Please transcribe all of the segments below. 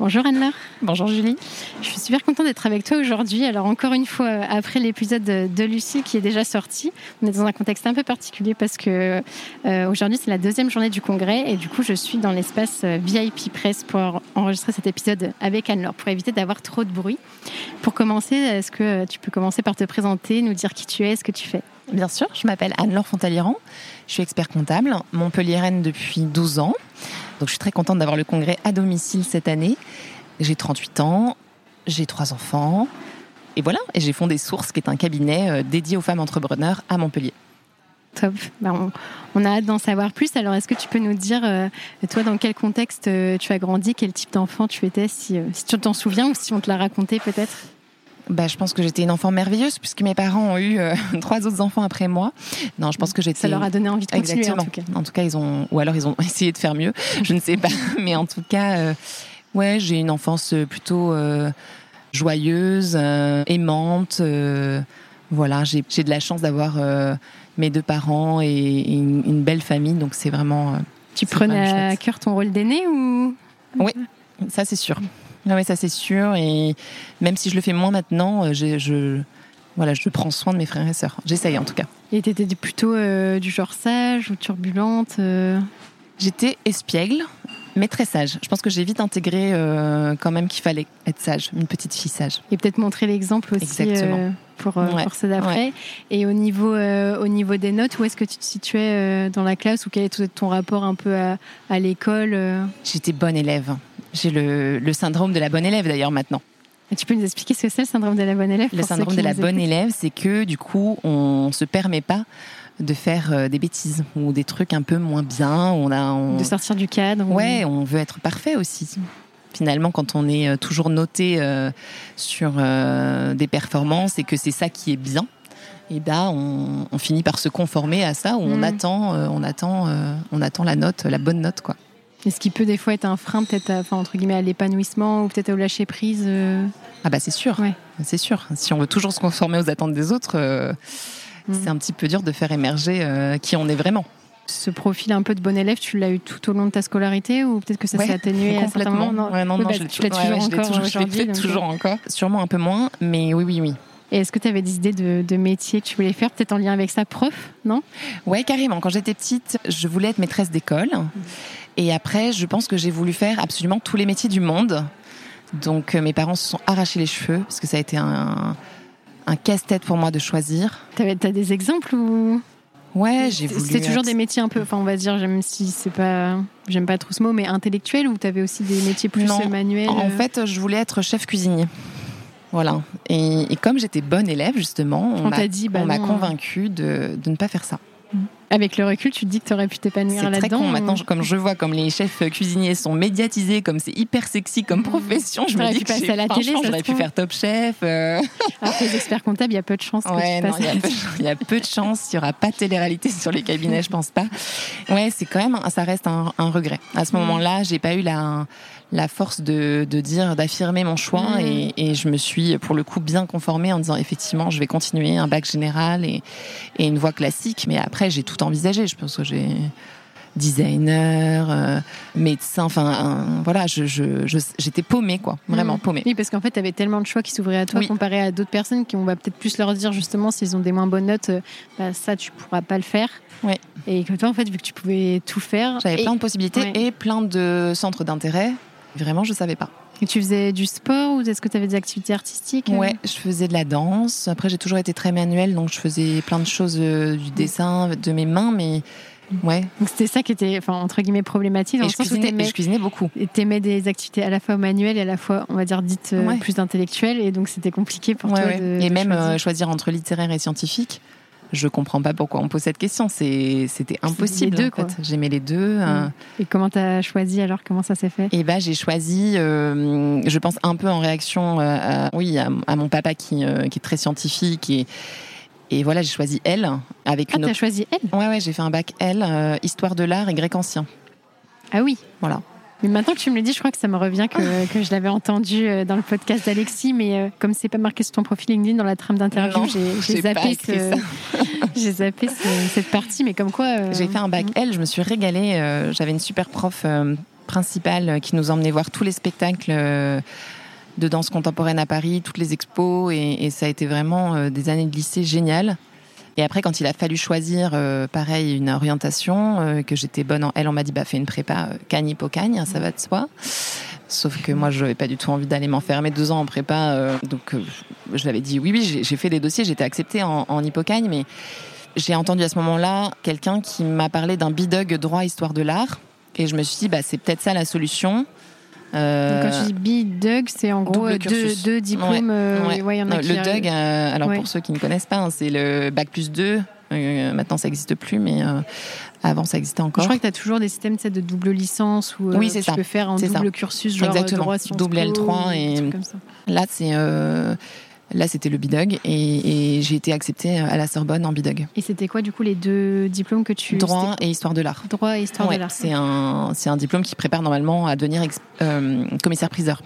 Bonjour Anne-Laure. Bonjour Julie. Je suis super contente d'être avec toi aujourd'hui. Alors encore une fois, après l'épisode de Lucie qui est déjà sorti, on est dans un contexte un peu particulier parce que euh, aujourd'hui c'est la deuxième journée du congrès et du coup je suis dans l'espace euh, VIP Press pour enregistrer cet épisode avec Anne-Laure pour éviter d'avoir trop de bruit. Pour commencer, est-ce que tu peux commencer par te présenter, nous dire qui tu es, ce que tu fais? Bien sûr, je m'appelle Anne-Laure Fontaliran, je suis expert comptable, montpelliéraine depuis 12 ans. Donc je suis très contente d'avoir le congrès à domicile cette année. J'ai 38 ans, j'ai trois enfants. Et voilà, et j'ai fondé Source, qui est un cabinet euh, dédié aux femmes entrepreneurs à Montpellier. Top. Ben, on, a hâte d'en savoir plus. Alors, est-ce que tu peux nous dire, euh, toi, dans quel contexte euh, tu as grandi, quel type d'enfant tu étais, si, si tu t'en souviens ou si on te l'a raconté peut-être? Bah, je pense que j'étais une enfant merveilleuse puisque mes parents ont eu euh, trois autres enfants après moi. Non, je pense que j'étais. Ça leur a donné envie de continuer. Exactement. En tout, cas. ils ont, ou alors ils ont essayé de faire mieux. Je ne sais pas, mais en tout cas, euh, ouais, j'ai une enfance plutôt euh, joyeuse, aimante. voilà, j'ai de la chance d'avoir mes deux parents et, une, belle famille, donc c'est vraiment. tu prenais à cœur ton rôle d'aîné ou? Oui, ça c'est sûr. Ah oui, ça c'est sûr. Et même si je le fais moins maintenant, euh, je, voilà, je prends soin de mes frères et sœurs. J'essaye en tout cas. Et t'étais plutôt euh, du genre sage ou turbulente euh J'étais espiègle, mais très sage. Je pense que j'ai vite intégré quand même qu'il fallait être sage, une petite fille sage. Et peut-être montrer l'exemple aussi pour, pour ceux d'après. Et au niveau, au niveau des notes, où est-ce que tu te situais dans la classe ou quel était ton rapport un peu à, à l'école J'étais bonne élève. J'ai le, syndrome de la bonne élève d'ailleurs maintenant. Et tu peux nous expliquer ce que c'est le syndrome de la bonne élève Le syndrome de la bonne élève, c'est que du coup, on se permet pas de faire euh, des bêtises ou des trucs un peu moins bien. On a, De sortir du cadre. Ouais, on veut être parfait aussi. Finalement, quand on est euh, toujours noté euh, sur des performances et que c'est ça qui est bien, et eh ben on, finit par se conformer à ça où on mm. attend, on attend, on attend la note, la bonne note quoi. Est-ce qui peut des fois être un frein, peut-être, enfin, entre guillemets, à l'épanouissement ou peut-être au lâcher prise euh Ah bah c'est sûr, ouais. c'est sûr. Si on veut toujours se conformer aux attentes des autres, euh, mm. c'est un petit peu dur de faire émerger euh, qui on est vraiment. Ce profil un peu de bon élève, tu l'as eu tout au long de ta scolarité ou peut-être que ça s'est atténué complètement. non, non, non, bah, je l'ai toujours, encore je l'ai toujours encore. Sûrement un peu moins, mais oui, oui, oui. Et est-ce que tu avais des idées de, de métier que tu voulais faire, peut-être en lien avec ça, prof, non? Ouais, carrément. Quand j'étais petite, je voulais être maîtresse d'école. Mm. Et après, je pense que j'ai voulu faire absolument tous les métiers du monde. Donc euh, mes parents se sont arrachés les cheveux parce que ça a été un, un casse-tête pour moi de choisir. T'as des exemples ou? Ouais, j'ai voulu. C'était toujours des métiers un peu, enfin on va dire, même si c'est pas, j'aime pas trop ce mot, mais intellectuels ou t'avais aussi des métiers plus manuels? En fait, je voulais être chef cuisinier. Voilà. Et, comme j'étais bonne élève justement, on, m'a dit, bah m'a convaincu de, de ne pas faire ça. Avec le recul, tu te dis que tu aurais pu t'épanouir là-dedans. C'est très con. Maintenant, comme je vois comme les chefs cuisiniers sont médiatisés, comme c'est hyper sexy comme profession, je me dis que passer à la télé, j'aurais pu faire top chef. Euh... Alors les experts comptables, il y a peu de chances que tu passes. Il y, a peu de chances. Il y aura pas de télé-réalité sur les cabinets, je pense pas. Ouais, c'est quand même, ça reste un, regret. À ce mm. moment-là, j'ai pas eu la la force de, de dire, d'affirmer mon choix. Mmh. Et, et je me suis, pour le coup, bien conformée en disant, effectivement, je vais continuer un bac général et, et une voie classique. Mais après, j'ai tout envisagé. Je pense que j'ai designer, euh, médecin, enfin voilà, je, je, je- j'étais paumée quoi, vraiment Mm. paumée. Oui, parce qu'en fait, tu avais tellement de choix qui s'ouvraient à toi Oui. comparé à d'autres personnes qui on va peut-être plus leur dire justement s'ils ont des moins bonnes notes, euh, bah, ça tu pourras pas le faire. Ouais. Et que toi, en fait, vu que tu pouvais tout faire, J'avais et, plein de possibilités et plein de centres d'intérêt. Vraiment, je savais pas. et tu faisais du sport ou est-ce que tu avais des activités artistiques euh Ouais, je faisais de la danse. Après, j'ai toujours été très manuelle, donc je faisais plein de choses, euh, du dessin, de mes mains, mais ouais. Donc c'était ça qui était, enfin entre guillemets, problématique dans Et je cuisinais, je cuisinais beaucoup. et t'aimais des activités à la fois manuelles et à la fois, on va dire, dites euh, Ouais. plus intellectuelles, et donc c'était compliqué pour Ouais, toi ouais. de et de même choisir. euh, choisir entre littéraire et scientifique. Je comprends pas pourquoi on pose cette question. C'était impossible. les deux, en fait. J'aimais les deux. Et comment t'as choisi alors? Comment ça s'est fait? Et bah j'ai choisi, euh, je pense un peu en réaction, euh, à, oui, à, à mon papa qui, euh, qui est très scientifique et et voilà j'ai choisi L avec Ah, une t'as autre. choisi elle? Ouais ouais j'ai fait un bac L, histoire de l'art et grec ancien. Ah oui. Voilà. Mais maintenant que tu me le dis, je crois que ça me revient que, que je l'avais entendu euh, dans le podcast d'Alexis, mais euh, comme c'est pas marqué sur ton profil LinkedIn dans la trame d'interview, j'ai zappé, écrit ce- j'ai zappé ce- cette partie, mais comme quoi. euh, J'ai fait un bac L, je me suis régalée. euh, J'avais une super prof euh, principale qui nous emmenait voir tous les spectacles de danse contemporaine à Paris, toutes les expos, et, et ça a été vraiment des années de lycée géniales. Et après, quand il a fallu choisir, euh, pareil, une orientation, euh, que j'étais bonne en L, on m'a dit, bah, fais une prépa euh, cagne hippocagne, ça va de soi. Sauf que moi, je n'avais pas du tout envie d'aller m'enfermer deux ans en prépa. donc, je l'avais dit, oui, oui, j'ai- fait des dossiers, j'étais acceptée en, en mais j'ai entendu à ce moment-là quelqu'un qui m'a parlé d'un bidug droit histoire de l'art. Et je me suis dit, bah, c'est peut-être ça la solution. Euh, Donc, quand tu dis BDUG, c'est en gros euh, deux, diplômes. euh, Ouais. ouais, il y en a non, qui le. DUG, euh, alors Ouais. pour ceux qui ne connaissent pas, hein, c'est le bac plus 2. Euh, maintenant, ça n'existe plus, mais avant, ça existait Je encore. crois que tu as toujours des systèmes tu sais, de double licence où Oui, c'est tu ça. peux faire un double ça. cursus, genre Exactement. droit Double Po, L3 ou des et- trucs comme ça. Là, c'est là, c'était le bidug et, et j'ai été acceptée à la Sorbonne en bidug. Et c'était quoi du coup les deux diplômes que tu Droit et histoire de l'art. Droit et histoire Ouais, de l'art. c'est un, c'est un diplôme qui prépare normalement à devenir ex- euh, commissaire-priseur.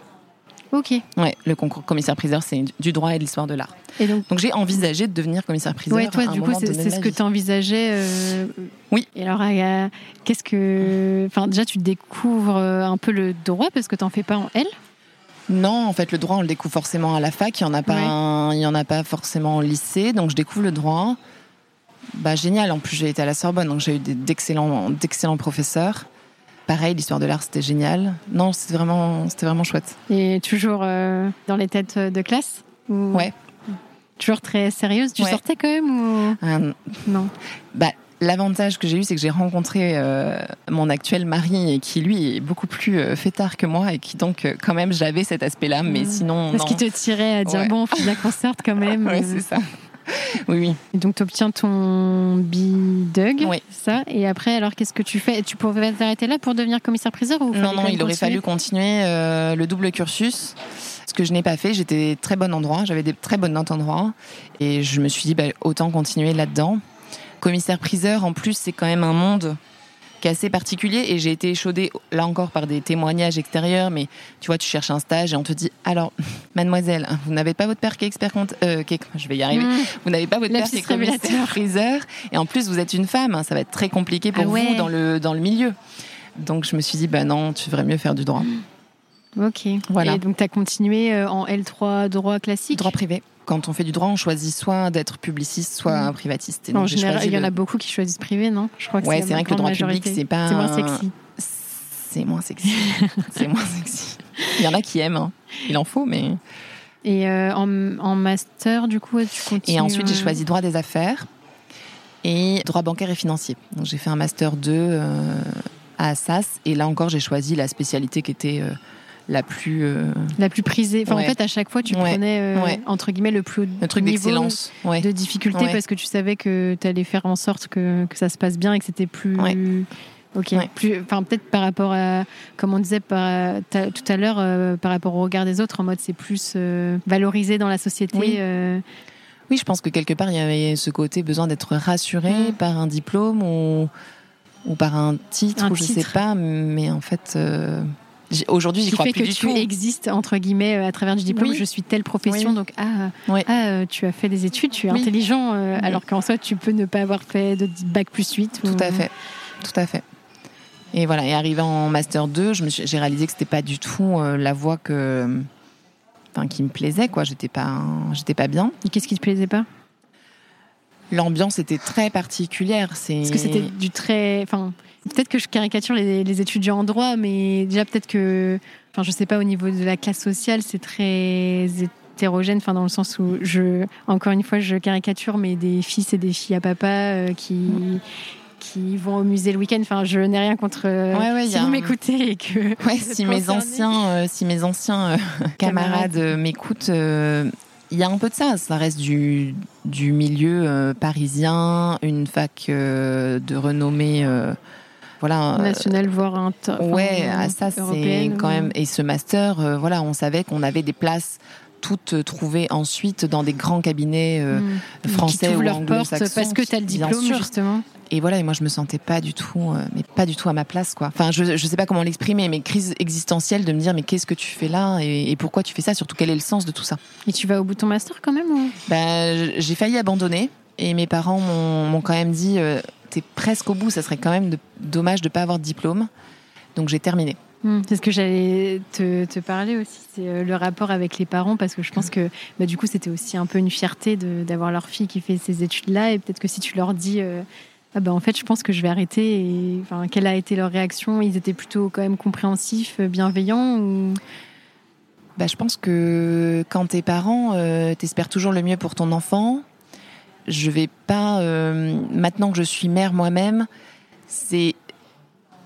Ok. Ouais, le concours commissaire-priseur, c'est du droit et de l'histoire de l'art. Et donc Donc j'ai envisagé de devenir commissaire-priseur. Ouais, toi, du coup, c'est ce que tu envisageais. euh, Oui. Et alors, euh, qu'est-ce que. Enfin, déjà, tu découvres euh, un peu le droit parce que tu n'en fais pas en L? Non, en fait, le droit, on le découvre forcément à la fac. Il y en a pas, Ouais. un- il y en a pas forcément au lycée. Donc, je découvre le droit. Bah, génial. En plus, j'ai été à la Sorbonne, donc j'ai eu d'excellents, d'excellents professeurs. Pareil, l'histoire de l'art, c'était génial. Non, c'était vraiment, c'était vraiment chouette. Et toujours euh, dans les têtes de classe ou- Ouais. Toujours très sérieuse. Tu Ouais. sortais quand même ou Euh, non bah, l'avantage que j'ai eu, c'est que j'ai rencontré euh, mon actuel mari, et qui lui est beaucoup plus euh, fêtard que moi, et qui donc, euh, quand même, j'avais cet aspect-là, mais Mm. sinon, Parce qu'il te tirait à dire Ouais. bon, faut bien qu'on sorte quand même. Euh, c'est ça. Oui, oui. Et donc, tu obtiens ton bidug, Oui. ça. Et après, alors, qu'est-ce que tu fais? Tu pourrais t'arrêter là pour devenir commissaire-priseur ou Non, non, il aurait fallu continuer? le double cursus. Ce que je n'ai pas fait, j'étais très bonne en droit, j'avais des très bonnes notes en droit. Et je me suis dit, bah, autant continuer là-dedans. Commissaire-priseur, en plus, c'est quand même un monde qui est assez particulier. Et j'ai été échaudée, là encore, par des témoignages extérieurs. Mais tu vois, tu cherches un stage et on te dit, alors, mademoiselle, vous n'avez pas votre père qui est expert compte... euh, qui est- je vais y arriver. Mmh. Vous n'avez pas votre père qui est commissaire priseur. Et en plus, vous êtes une femme. Ça va être très compliqué pour Ah ouais. vous dans le, dans le milieu. Donc, je me suis dit, bah non, tu devrais mieux faire du droit. Ok. Voilà. Et donc, tu as continué euh, en L3 droit classique? Droit privé. Quand on fait du droit, on choisit soit d'être publiciste, soit Mm. privatiste. Et En donc, j'ai général, il y en le- a beaucoup qui choisissent privé, non? Je crois que Ouais, c'est vrai que le droit public, majorité. c'est pas. C'est moins sexy. C'est moins sexy. c'est moins sexy. Il y en a qui aiment. hein. Il en faut, mais. Et euh, en, en master, du coup, tu continues Et ensuite, j'ai choisi droit des affaires et droit bancaire et financier. Donc, j'ai fait un master 2 euh, à Assas. Et là encore, j'ai choisi la spécialité qui était euh, la plus. euh, la plus prisée. Enfin, Ouais. en fait, à chaque fois, tu Ouais. prenais euh, Ouais. entre guillemets le plus haut le truc d'excellence. De difficulté parce que tu savais que tu allais faire en sorte que, que ça se passe bien et que c'était plus. Ok. Ouais. Plus, enfin, peut-être par rapport à, comme on disait par, tout à l'heure, euh, par rapport au regard des autres, en mode c'est plus euh, valorisé dans la société. Oui. euh, Oui, je pense que quelque part, il y avait ce côté besoin d'être rassuré Mm. par un diplôme ou, ou par un titre, Un ou je titre. sais pas, mais en fait, Aujourd'hui, j'y crois fait plus que du tu tout. existes entre guillemets à travers du diplôme. Oui. Je suis telle profession, Oui. donc ah, ah, tu as fait des études, tu es intelligent, euh, alors qu'en soi tu peux ne pas avoir fait de bac plus 8. Tout à fait, tout à fait. Et voilà, et arrivé en master 2, je me suis- j'ai réalisé que c'était pas du tout euh, la voie que, enfin, qui me plaisait quoi. J'étais pas, j'étais pas bien. Et qu'est-ce qui te plaisait pas? L'ambiance était très particulière. C'est Parce que c'était du très. Enfin, peut-être que je caricature les, les étudiants en droit, mais déjà peut-être que. Enfin, je sais pas, au niveau de la classe sociale, c'est très hétérogène, enfin, dans le sens où je. Encore une fois, je caricature, mais des fils et des filles à papa euh, qui. qui vont au musée le week-end. Enfin, je n'ai rien contre. euh, Ouais, ouais, si vous un- m'écoutez et que. Ouais, êtes si mes anciens, euh, si mes anciens euh, camarades euh, m'écoutent, euh, il y a un peu de ça. Ça reste du, du milieu euh, parisien, une fac euh, de renommée, euh, voilà. euh, National, voire un. ouais, ah, ça c'est quand même. Et ce master, euh, voilà, on savait qu'on avait des places toutes euh, trouvées ensuite dans des grands cabinets euh, français qui ou anglo-saxons. parce que tu as le diplôme, justement. Et voilà, et moi je me sentais pas du tout, euh, mais pas du tout à ma place, quoi. Enfin, je, je sais pas comment l'exprimer, mais crise existentielle de me dire, mais qu'est-ce que tu fais là et, et pourquoi tu fais ça? Surtout quel est le sens de tout ça? Et tu vas au bout de ton master quand même ou... Ben, j'ai failli abandonner et mes parents m'ont m'ont quand même dit, euh, t'es presque au bout, ça serait quand même de- dommage de pas avoir de diplôme. Donc j'ai terminé. Hmm, C'est ce que j'allais te, te parler aussi, c'est euh, le rapport avec les parents, parce que je pense que bah, du coup c'était aussi un peu une fierté d'avoir leur fille qui fait ces études-là, et peut-être que si tu leur dis, euh, ah bah en fait je pense que je vais arrêter, et enfin, quelle a été leur réaction? Ils étaient plutôt quand même compréhensifs, euh, bienveillants ou... Bah, je pense que quand t'es parent, euh, t'espères toujours le mieux pour ton enfant. Je vais pas. euh, maintenant que je suis mère moi-même, c'est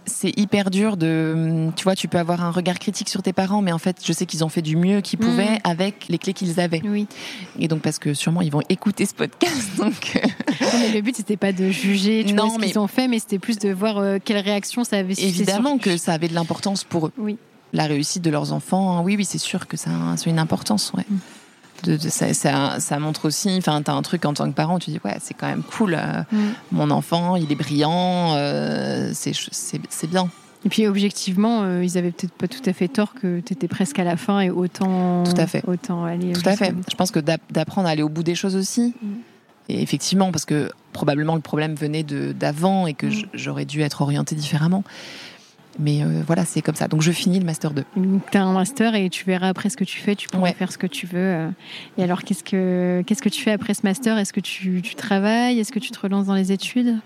c'est hyper dur de. Tu vois, tu peux avoir un regard critique sur tes parents, mais en fait, je sais qu'ils ont fait du mieux qu'ils pouvaient Mhm. avec les clés qu'ils avaient. Oui. Et donc parce que sûrement ils vont écouter ce podcast, donc. euh, Non, mais le but c'était pas de juger tu Non, vois, ce mais- qu'ils ont fait, mais c'était plus de voir euh, quelle réaction ça avait Évidemment sur- que ça avait de l'importance pour eux. Oui. La réussite de leurs enfants, hein, oui, oui, c'est sûr que ça, a- ça a une importance, ouais. Mm. De, de- ça, ça, ça montre aussi, enfin, t'as un truc en tant que parent, tu dis, ouais, c'est quand même cool, euh, Mm. mon enfant, il est brillant, euh, c'est bien. Et puis objectivement, euh, ils avaient peut-être pas tout à fait tort que tu étais presque à la fin et autant. Tout à fait. Autant aller. Tout à fait. Je pense que d'app- d'apprendre à aller au bout des choses aussi. Mm. Et effectivement, parce que probablement le problème venait d'avant et que Mm. j'aurais dû être orientée différemment. Mais euh, voilà, c'est comme ça. Donc je finis le master 2. Donc, t'as un master et tu verras après ce que tu fais, tu pourras Ouais. faire ce que tu veux. euh. Et alors, qu'est-ce que qu'est-ce que tu fais après ce master? Est-ce que tu, tu travailles? Est-ce que tu te relances dans les études?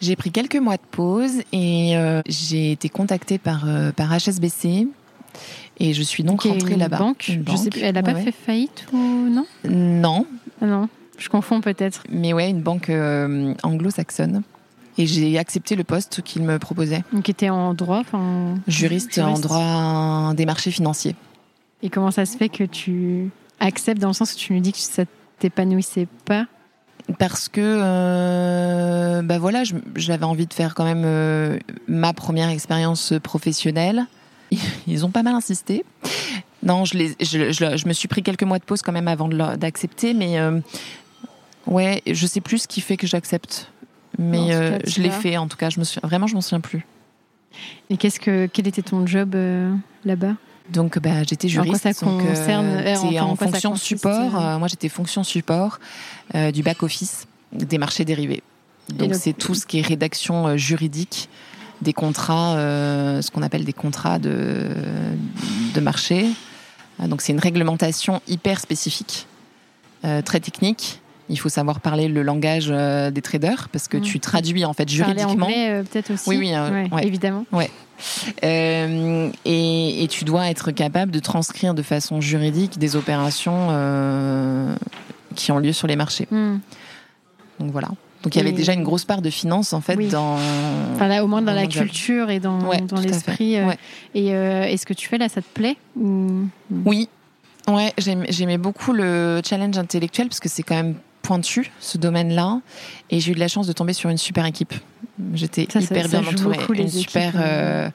J'ai pris quelques mois de pause et euh, j'ai été contactée par, euh, par HSBC. Et je suis donc est rentrée là-bas. Banque? Une Je sais banque, plus, elle a pas ouais, fait faillite ou non? Non, Ah Non, je confonds peut-être. mais ouais, une banque euh, anglo-saxonne. Et j'ai accepté le poste qu'il me proposait. Donc, était en droit, enfin. Juriste, en droit des marchés financiers. Et comment ça se fait que tu acceptes dans le sens où tu nous dis que ça t'épanouissait pas? Parce que, euh, bah voilà, j'avais envie de faire quand même euh, ma première expérience professionnelle. Ils ont pas mal insisté. Non, je, les, je, je- je me suis pris quelques mois de pause quand même avant d'accepter, mais euh, ouais, je sais plus ce qui fait que j'accepte. Mais euh, cas, je l'ai fait en tout cas. Je me suis vraiment, je m'en souviens plus. Et qu'est-ce que quel était ton job euh, là-bas? Donc, bah, j'étais En quoi juriste. ça donc, concerne euh, c'est enfin, en fonction consiste, support. euh euh, moi, j'étais fonction support euh, du back office des marchés dérivés. Donc, c'est tout ce qui est rédaction euh, juridique des contrats, euh, ce qu'on appelle des contrats de, de marché. Euh, Donc, c'est une réglementation hyper spécifique, euh, très technique. Il faut savoir parler le langage euh, des traders parce que Mm. tu traduis en fait Parler juridiquement. anglais euh, peut-être aussi. Oui, oui, euh, ouais. évidemment. Euh, et, et tu dois être capable de transcrire de façon juridique des opérations euh, qui ont lieu sur les marchés. Hmm. Donc voilà. Donc il y avait déjà une grosse part de finance en fait Oui. dans. Enfin là, au moins dans Dans la culture et dans, Ouais, dans l'esprit. Ouais. Et euh, est-ce que tu fais là, ça te plaît ou... Oui. Ouais, j'aim- j'aimais beaucoup le challenge intellectuel parce que c'est quand même pointu ce domaine-là et j'ai eu de la chance de tomber sur une super équipe. J'étais Ça, ça- hyper ça bien joue entourée, beaucoup, une super euh. euh,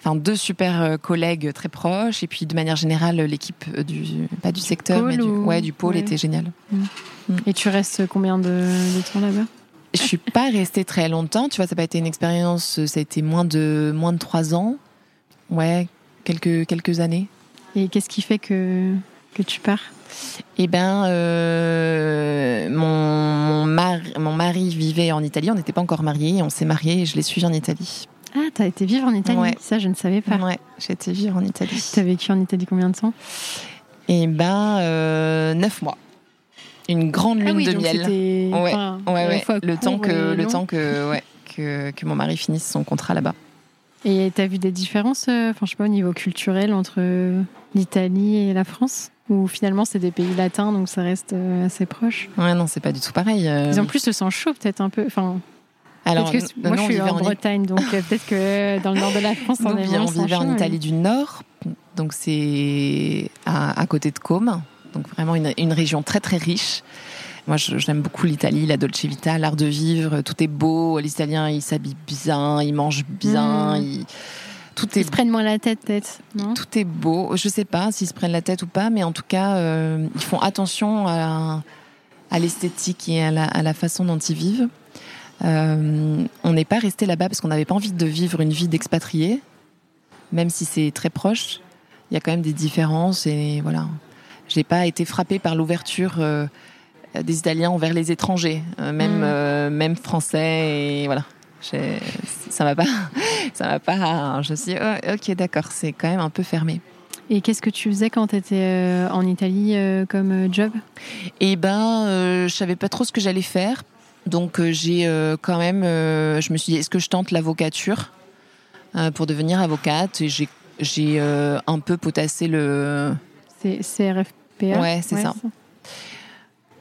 enfin deux super euh, collègues très proches et puis de manière générale l'équipe euh, du pas du, secteur mais du, ou- ouais, du pôle ouais. était génial. Et tu restes combien de, de temps là-bas? Je suis pas restée très longtemps, tu vois, ça n'a pas été une expérience, ça a été moins de moins de trois ans. Ouais, quelques quelques années. Et qu'est-ce qui fait que que tu pars? Eh ben, euh, mon, mon, mari, mon mari vivait en Italie. On n'était pas encore mariés. On s'est mariés et je l'ai suivi en Italie. Ah, t'as été vivre en Italie Ouais. Ça, je ne savais pas. Ouais, j'ai été vivre en Italie. T'as vécu en Italie combien de temps? Eh ben, euh, neuf mois. Une grande lune de donc miel. Ouais, enfin, Ouais, Le temps que, le long. temps que, ouais, que, que mon mari finisse son contrat là-bas. Et t'as vu des différences, euh, enfin, je sais pas, au niveau culturel entre l'Italie et la France? Ou finalement, c'est des pays latins, donc ça reste euh, assez proche? Ouais, non, c'est pas du tout pareil. euh. Ils ont plus le sang chaud, peut-être un peu. Enfin, Alors, que- moi, je on suis en en, Bretagne, donc euh, peut-être que dans le nord de la France, on Nous, est on vivait en Italie du Nord, donc c'est à, à côté de Côme, donc vraiment une, une région très très riche. Moi, j'aime beaucoup l'Italie, la Dolce Vita, l'art de vivre, tout est beau. Les Italiens, ils s'habillent bien, ils mangent bien, Mm. ils- tout Ils est se prennent moins la tête, peut-être, tout est beau. Je sais pas s'ils se prennent la tête ou pas, mais en tout cas, euh, ils font attention à, à l'esthétique et à la, à la façon dont ils vivent. Euh, on n'est pas resté là-bas parce qu'on n'avait pas envie de vivre une vie d'expatrié, même si c'est très proche. Il y a quand même des différences et voilà. J'ai pas été frappée par l'ouverture euh, des Italiens envers les étrangers, euh, même Mm. euh, même français et voilà. Ça m'a pas, ça m'a pas. Je me suis dit, oh, ok, d'accord, c'est quand même un peu fermé. Et qu'est-ce que tu faisais quand tu étais en Italie euh, comme euh, job? Et ben, euh, je savais pas trop ce que j'allais faire, donc euh, j'ai euh, quand même, euh, je me suis dit, est-ce que je tente l'avocature euh, pour devenir avocate? Et j'ai euh, un peu potassé le, C'est CRFPA Ouais, c'est ça.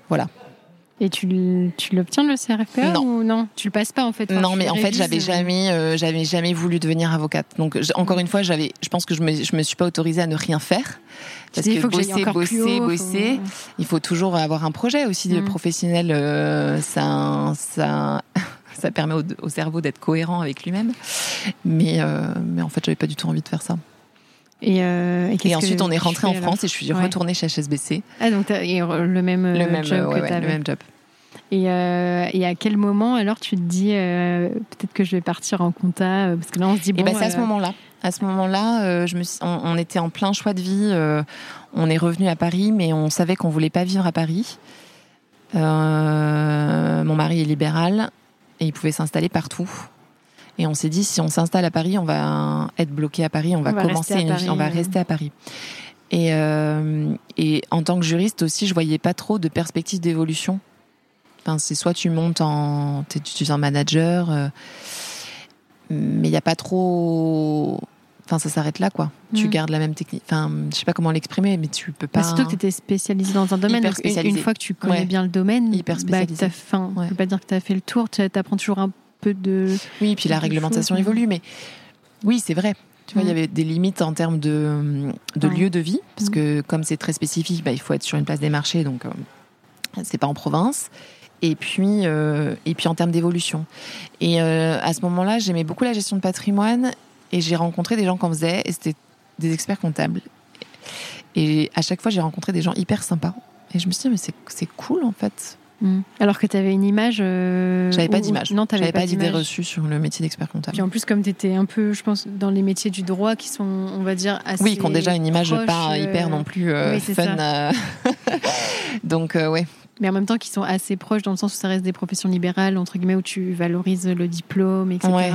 Voilà. Et tu, tu l'obtiens le CRFPA Non. ou non? Tu le passes pas en fait non, mais en fait, j'avais euh, jamais, euh, j'avais jamais voulu devenir avocate. Donc, encore une fois, j'avais, je pense que je me, je me suis pas autorisée à ne rien faire. Faut que j'aille bosser, encore bosser, haut, faut- bosser, il faut toujours avoir un projet aussi de Mm. professionnel. euh, ça, ça, ça permet au, au cerveau d'être cohérent avec lui-même. Mais, euh, mais en fait, j'avais pas du tout envie de faire ça. Et, euh, Et ensuite, on est rentré en France et je suis Ouais. retournée chez HSBC. Ah, donc t'as et le même, euh, le même, job ouais, que ouais, t'avais. le même job. Et, euh, et à quel moment alors tu te dis euh, peut-être que je vais partir en compta Parce que là on se dit bon. Et ben c'est à ce moment-là. À ce moment-là, je me suis- on, on était en plein choix de vie. on est revenu à Paris, mais on savait qu'on voulait pas vivre à Paris. Mon mari est libéral et il pouvait s'installer partout. Et on s'est dit si on s'installe à Paris, on va être bloqué à Paris, on va On va commencer, à une vie- Paris, on va rester à Paris. Et, euh, et en tant que juriste aussi, je voyais pas trop de perspective d'évolution. Enfin, c'est soit tu montes en, tu es un manager, euh, mais il n'y a pas trop. Enfin, ça s'arrête là, quoi. Tu Mm. gardes la même technique. Enfin, je sais pas comment l'exprimer, mais tu peux pas. bah, surtout que tu étais spécialisé dans un domaine. Une- une, fois que tu connais Ouais. bien le domaine, Hyper bah, spécialisé. t'as fin, Ouais. Je peux pas dire que tu as fait le tour, tu apprends toujours un peu de. Oui, puis la réglementation évolue, mais oui, c'est vrai. Tu vois, il y avait des limites en termes de, de Ouais. lieu de vie, parce que comme c'est très spécifique, bah, il faut être sur une place des marchés, donc euh, c'est pas en province. Et puis, euh, et puis en termes d'évolution. Et euh, à ce moment-là, j'aimais beaucoup la gestion de patrimoine, et j'ai rencontré des gens qui en faisaient, et c'était des experts comptables. Et à chaque fois, j'ai rencontré des gens hyper sympas. Et je me suis dit, mais c'est cool en fait. Mm. Alors que tu avais une image. euh, J'avais pas d'image. Non, tu J'avais pas d'idée d'image. reçue sur le métier d'expert comptable. Puis en plus, comme tu étais un peu, je pense, dans les métiers du droit qui sont, on va dire, assez. Oui, qui ont déjà une image pas euh, hyper non plus euh, oui, fun. Donc, ouais. Mais en même temps, qui sont assez proches dans le sens où ça reste des professions libérales, entre guillemets, où tu valorises le diplôme, etc. Ouais.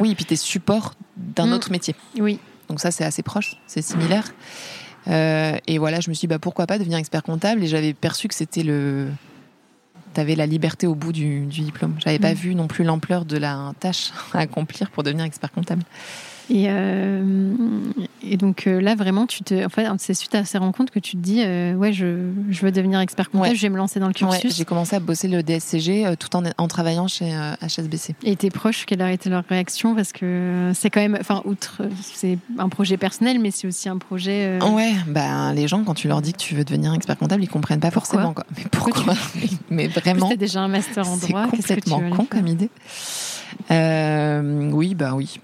Oui, et puis t'es support d'un Mm. autre métier. Oui. Donc, ça, c'est assez proche, c'est similaire. Et voilà, je me suis dit, bah, pourquoi pas devenir expert comptable? Et j'avais perçu que c'était le. T'avais la liberté au bout du, du diplôme. J'avais pas Mm. vu non plus l'ampleur de la tâche à accomplir pour devenir expert comptable. Et, euh, et donc euh, là, vraiment, tu te, en fait, c'est suite à ces rencontres que tu te dis, euh, ouais, je, je veux devenir expert comptable, Ouais. je vais me lancer dans le Ouais, cursus. j'ai commencé à bosser le DSCG tout en, en travaillant chez HSBC. et tes proches, quelle a été leur réaction? Parce que c'est quand même, enfin, outre, c'est un projet personnel, mais c'est aussi un projet. Ouais, ben les gens quand tu leur dis que tu veux devenir expert comptable, ils comprennent pas Pourquoi? forcément quoi. Mais pourquoi Mais vraiment, t'as déjà un master en c'est droit. qu'est-ce que tu complètement con comme idée. Euh, oui, bah oui.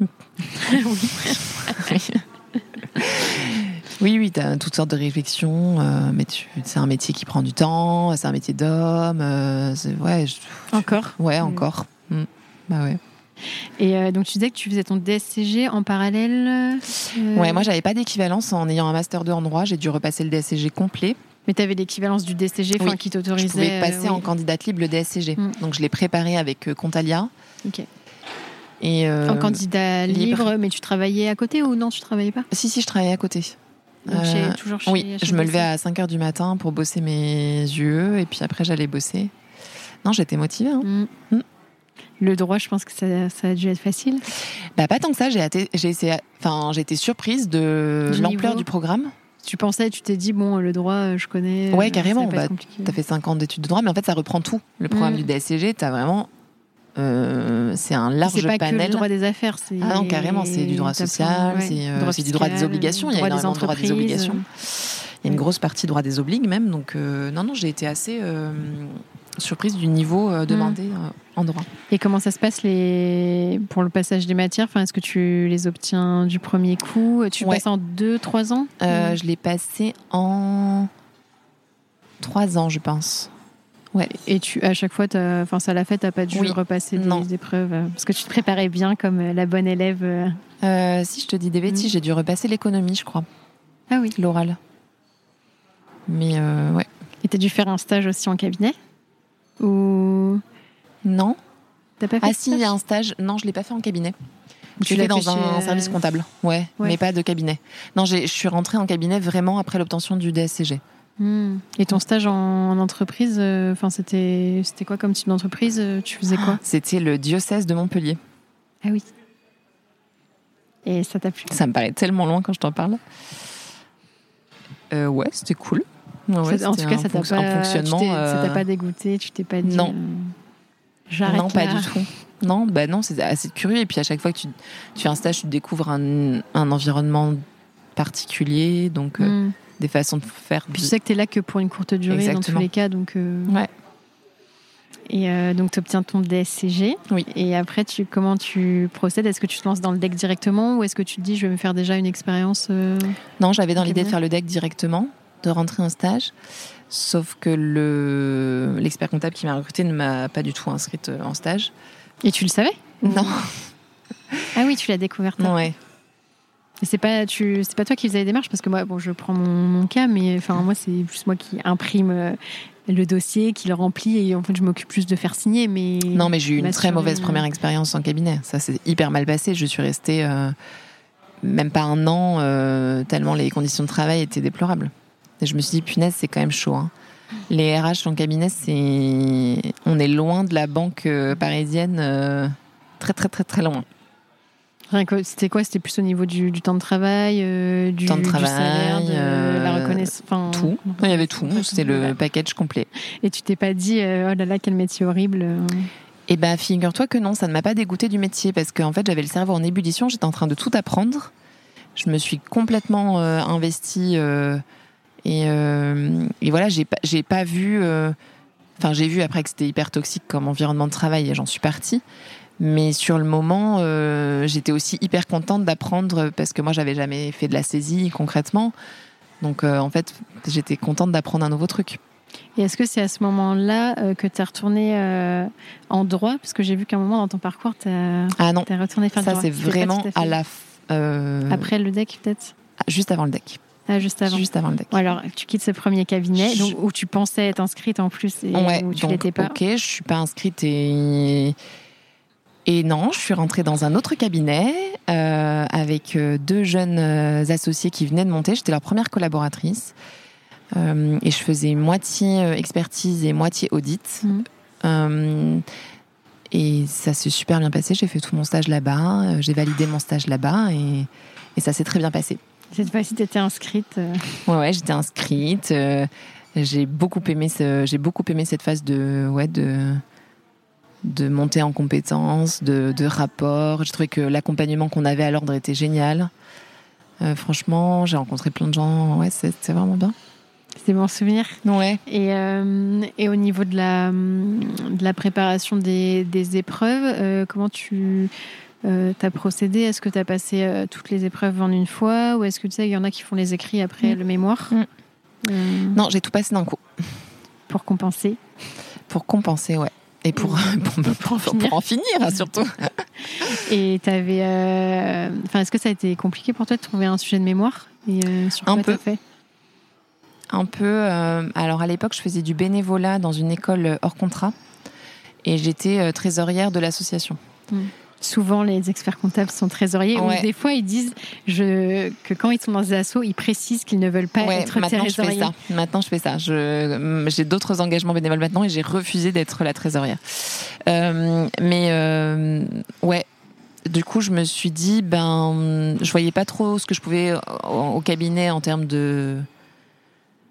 Oui, oui, t'as toutes sortes de réflexions, euh, mais tu- c'est un métier qui prend du temps, c'est un métier d'homme, euh, ouais, je- Encore ouais, Mm. encore. Mm. Bah ouais. Et euh, donc tu disais que tu faisais ton DSCG en parallèle. Ouais, moi j'avais pas d'équivalence en ayant un master 2 en droit. J'ai dû repasser le DSCG complet. Mais tu avais l'équivalence du DSCG oui. qui t'autorisait. Je pouvais passer oui. en candidate libre le DSCG. Mm. Donc je l'ai préparé avec Contalia. Ok. Et euh, en candidat libre, libre. mais tu travaillais à côté ou non Tu travaillais pas? Si, si, je travaillais à côté. Donc, chez- toujours chez oui, je me levais à 5 h du matin pour bosser mes UE et puis après j'allais bosser. Non, j'étais motivée. hein. Mm. Mm. Le droit, je pense que ça, ça a dû être facile. Bah, pas tant que ça, j'ai essayé, enfin, j'ai été surprise de Du l'ampleur niveau. du programme. Tu pensais, tu t'es dit, bon, le droit, euh, je connais. Ouais, euh, carrément, bah, compliqué. T'as fait 5 ans d'études de droit, mais en fait, ça reprend tout. Le programme Mm. du DSCG, t'as vraiment, euh, c'est un large C'est pas panel. le droit des affaires. c'est- Ah non, carrément, c'est du droit social, ouais, c'est, euh, c'est du droit des obligations, il y a énormément de droit des obligations. Il y a une grosse partie droit des obligues même, donc euh, non, non, j'ai été assez surprise du niveau demandé euh, en droit. Et comment ça se passe les... pour le passage des matières? Enfin, Est-ce que tu les obtiens du premier coup? Tu Ouais. passes en deux, trois ans? Je l'ai passé en 3 ans, je pense. Et tu, à chaque fois, enfin, ça l'a fait, t'as pas dû Oui. repasser des épreuves euh, Parce que tu te préparais bien comme euh, la bonne élève. euh. Si je te dis des bêtises, Mm. j'ai dû repasser l'économie, je crois, Ah oui. l'oral. Mais ouais. Et t'as dû faire un stage aussi en cabinet? Ou? Non. t'as pas fait Ah si, il y a un stage. Non, je l'ai pas fait en cabinet. Tu l'as dans un service comptable. Ouais, Ouais. mais pas de cabinet. Non, je suis rentrée en cabinet vraiment après l'obtention du DSCG. Hmm. Et ton stage en, en entreprise, euh, enfin c'était c'était quoi comme type d'entreprise euh, Tu faisais quoi C'était le diocèse de Montpellier. Ah oui. Et ça t'a plu? Ça me paraît tellement loin quand je t'en parle. Euh, ouais, c'était cool. Ouais, ouais, Ça- en tout cas, ça t'a pas, ça t'a pas dégoûté, tu t'es pas dit. non. J'arrête Non, pas là. du tout. Non, bah non, c'est assez curieux. Et puis à chaque fois que tu, tu fais un stage, tu découvres un, un environnement particulier, donc Hmm. Des façons de faire. Puis tu sais que t'es là que pour une courte durée dans tous les cas, donc. euh, Ouais. Et euh, donc tu obtiens ton DSCG. Oui. Et après, tu comment tu procèdes? Est-ce que tu te lances dans le deck directement ou est-ce que tu te dis je vais me faire déjà une expérience euh, Non, j'avais dans l'idée de faire le deck directement, de rentrer en stage. Sauf que le l'expert comptable qui m'a recruté ne m'a pas du tout inscrite en stage. Et tu le savais? Non, Ah oui, tu l'as découverte. ouais. Et c'est pas tu c'est pas toi qui faisais les démarches parce que moi bon je prends mon, mon cas mais enfin moi c'est plus moi qui imprime euh, le dossier, qui le remplit et en fait je m'occupe plus de faire signer mais Non, mais j'ai eu une très mauvaise euh, première expérience en cabinet. Ça s'est hyper mal passé. Je suis restée euh, même pas un an, euh, tellement les conditions de travail étaient déplorables. Et je me suis dit, punaise, c'est quand même chaud. hein. Les RH en cabinet, c'est. On est loin de la banque parisienne, très, très, très, très loin. C'était quoi? C'était plus au niveau du, du temps de travail, euh, du, Temps de du travail, salaire, de la euh, reconnaissance. Tout. Il y avait tout. C'était le Ouais. package complet. Et tu t'es pas dit, euh, oh là là, quel métier horrible. euh. Et ben, figure-toi que non, ça ne m'a pas dégoûté du métier parce qu'en fait, j'avais le cerveau en ébullition, j'étais en train de tout apprendre. Je me suis complètement euh, investie euh, et, euh, et voilà, j'ai pas, j'ai pas vu. euh, Enfin, j'ai vu après que c'était hyper toxique comme environnement de travail et j'en suis partie. Mais sur le moment, euh, j'étais aussi hyper contente d'apprendre parce que moi, j'avais jamais fait de la saisie concrètement. Donc, euh, en fait, j'étais contente d'apprendre un nouveau truc. Et est-ce que c'est à ce moment-là euh, que tu es retourné euh, en droit? Parce que j'ai vu qu'à un moment dans ton parcours, tu as, Ah non, retourné faire ça c'est vraiment à la. f- euh, Après le deck, peut-être? Juste avant le deck. Ah, juste avant. Juste avant le deck. Alors, tu quittes ce premier cabinet Je- donc, où tu pensais être inscrite en plus et ouais, où tu l'étais pas. ok, je suis pas inscrite et et non, je suis rentrée dans un autre cabinet euh, avec euh, deux jeunes euh, associés qui venaient de monter. J'étais leur première collaboratrice Euh, et je faisais moitié expertise et moitié audit. Euh, et ça s'est super bien passé. J'ai fait tout mon stage là-bas. J'ai validé mon stage là-bas et, et ça s'est très bien passé. Cette fois-ci, tu étais inscrite. Ouais, ouais, j'étais inscrite. j'ai beaucoup aimé ce, j'ai beaucoup aimé cette phase de, ouais, de, de montée en compétences, de, de rapport. J'ai trouvé que l'accompagnement qu'on avait à l'ordre était génial. Euh, franchement, j'ai rencontré plein de gens. Ouais, c'est c'est vraiment bien. C'était bon souvenir. Ouais. Et, euh, et au niveau de la, de la préparation des, des épreuves, euh, comment tu as procédé? Est-ce que tu as passé toutes les épreuves en une fois? Ou est-ce que tu sais, il y en a qui font les écrits après Mm. le mémoire? Mm. Non, j'ai tout passé d'un coup Pour compenser. pour compenser, ouais. Et pour, pour, pour, finir. en finir, hein, surtout. Et t'avais, euh, enfin, est-ce que ça a été compliqué pour toi de trouver un sujet de mémoire et euh, sur Un peu. fait? Un peu. euh, alors à l'époque, je faisais du bénévolat dans une école hors contrat et j'étais trésorière de l'association. Souvent, les experts comptables sont trésoriers. Ouais. Ou des fois, ils disent je, que quand ils sont dans des assos, ils précisent qu'ils ne veulent pas Ouais, être maintenant je fais trésoriers. ça. Maintenant je fais ça. Je- J'ai d'autres engagements bénévoles maintenant et j'ai refusé d'être la trésorière. Euh, mais euh, ouais. Du coup, je me suis dit, ben, je voyais pas trop ce que je pouvais au, au cabinet en termes de.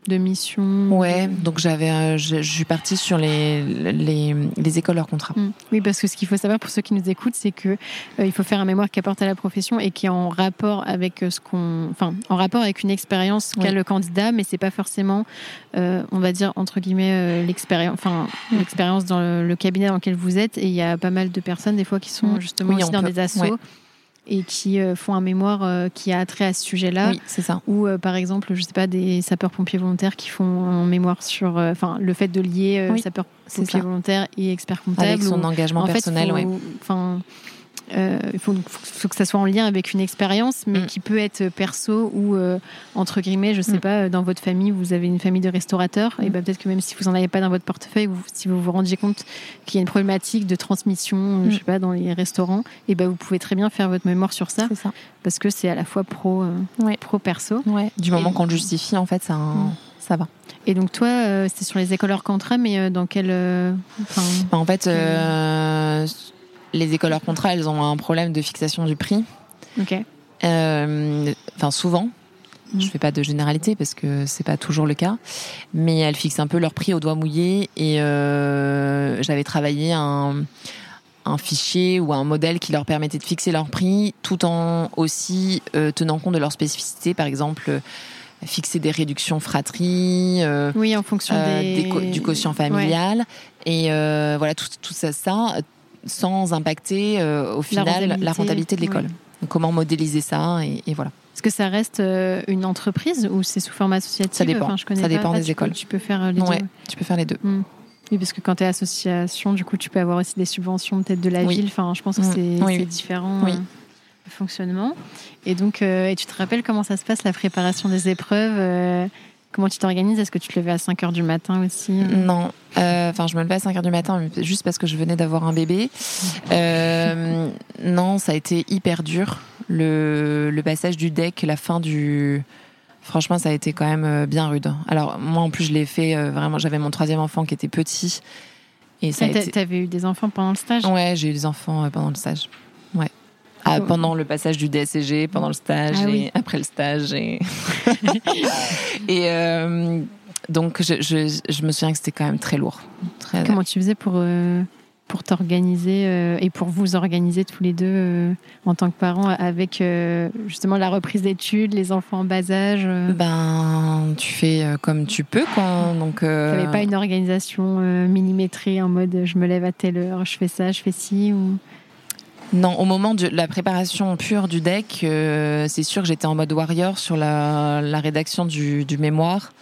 De mission. Ouais. Donc j'avais, je, je suis partie sur les les, les écoles hors contrat. Mm. Oui, parce que ce qu'il faut savoir pour ceux qui nous écoutent, c'est que euh, il faut faire un mémoire qui apporte à la profession et qui est en rapport avec euh, ce qu'on, enfin, en rapport avec une expérience qu'a Oui. le candidat, mais c'est pas forcément, euh, on va dire entre guillemets, euh, l'expérience, enfin, Mm. l'expérience dans le, le cabinet dans lequel vous êtes. Et il y a pas mal de personnes des fois qui sont Mm. justement Oui, aussi dans peut- des assos. ouais. Et qui euh, font un mémoire euh, qui a trait à ce sujet-là. Oui, c'est ça. Ou euh, par exemple, je sais pas, des sapeurs-pompiers volontaires qui font un mémoire sur, enfin, le fait de lier Oui, sapeurs-pompiers volontaires et experts comptables. Avec son ou- engagement en personnel, fait, ouais. faut, enfin, euh, il faut, faut que ça soit en lien avec une expérience, mais Mm. qui peut être perso ou euh, entre guillemets, je sais Mm. pas, dans votre famille, vous avez une famille de restaurateurs, et ben peut-être que même si vous en avez pas dans votre portefeuille, vous- si vous vous rendiez compte qu'il y a une problématique de transmission, euh, je sais pas, dans les restaurants, et ben vous pouvez très bien faire votre mémoire sur ça, parce que c'est à la fois pro, euh, Ouais. pro perso. Ouais. Du moment qu'on le justifie, en fait, ça, Mm. ça va. Et donc toi, euh, c'était sur les écoles hors contrat, mais euh, dans quel, euh, Bah, En fait, euh, les écoles hors contrat, elles ont un problème de fixation du prix. ok. Euh, Enfin, souvent. Je fais pas de généralité parce que c'est pas toujours le cas, mais elles fixent un peu leur prix au doigt mouillé. Et euh, j'avais travaillé un, un fichier ou un modèle qui leur permettait de fixer leur prix, tout en aussi euh, tenant compte de leurs spécificités. Par exemple, euh, fixer des réductions fratries. euh, Oui, en fonction des... des co- du quotient familial et voilà tout, tout ça, ça sans impacter euh, au final la rentabilité, rentabilité, de l'école. ouais. Comment modéliser ça et, et voilà. Est-ce que ça reste euh, une entreprise ou c'est sous format associatif? Ça dépend. Enfin, je connais Ça pas. dépend des tu peux- écoles. tu peux faire euh, les Ouais, deux. tu peux faire les deux. Oui, parce que quand tu es association, du coup, tu peux avoir aussi des subventions peut-être de la Oui. ville. Enfin, je pense que Mm. c'est Oui, oui. différent euh, le fonctionnement. Et donc, euh, et tu te rappelles comment ça se passe la préparation des épreuves Comment tu t'organises? Est-ce que tu te levais à 5 heures du matin aussi? Non, euh, enfin je me levais à 5 heures du matin juste parce que je venais d'avoir un bébé. Euh, non, ça a été hyper dur. Le, le passage du deck, la fin du... Franchement, ça a été quand même euh, bien rude. Alors moi en plus je l'ai fait euh, vraiment, j'avais mon troisième enfant qui était petit. Et ça a Ah, t'a- été... T'avais eu des enfants pendant le stage? Ouais, j'ai eu des enfants pendant le stage. Ah, Oh. pendant le passage du DSCG, pendant le stage Ah et oui. après le stage. Et, et euh, donc, je, je, je me souviens que c'était quand même très lourd. Très... Comment tu faisais pour, euh, pour t'organiser euh, et pour vous organiser tous les deux en tant que parents avec justement la reprise d'études, les enfants en bas âge Ben, tu fais comme tu peux, quoi. Donc, euh, T'avais pas une organisation millimétrée en mode je me lève à telle heure, je fais ça, je fais ci ou... Non, au moment de la préparation pure du deck, euh, c'est sûr que j'étais en mode warrior sur la, la rédaction du, du mémoire.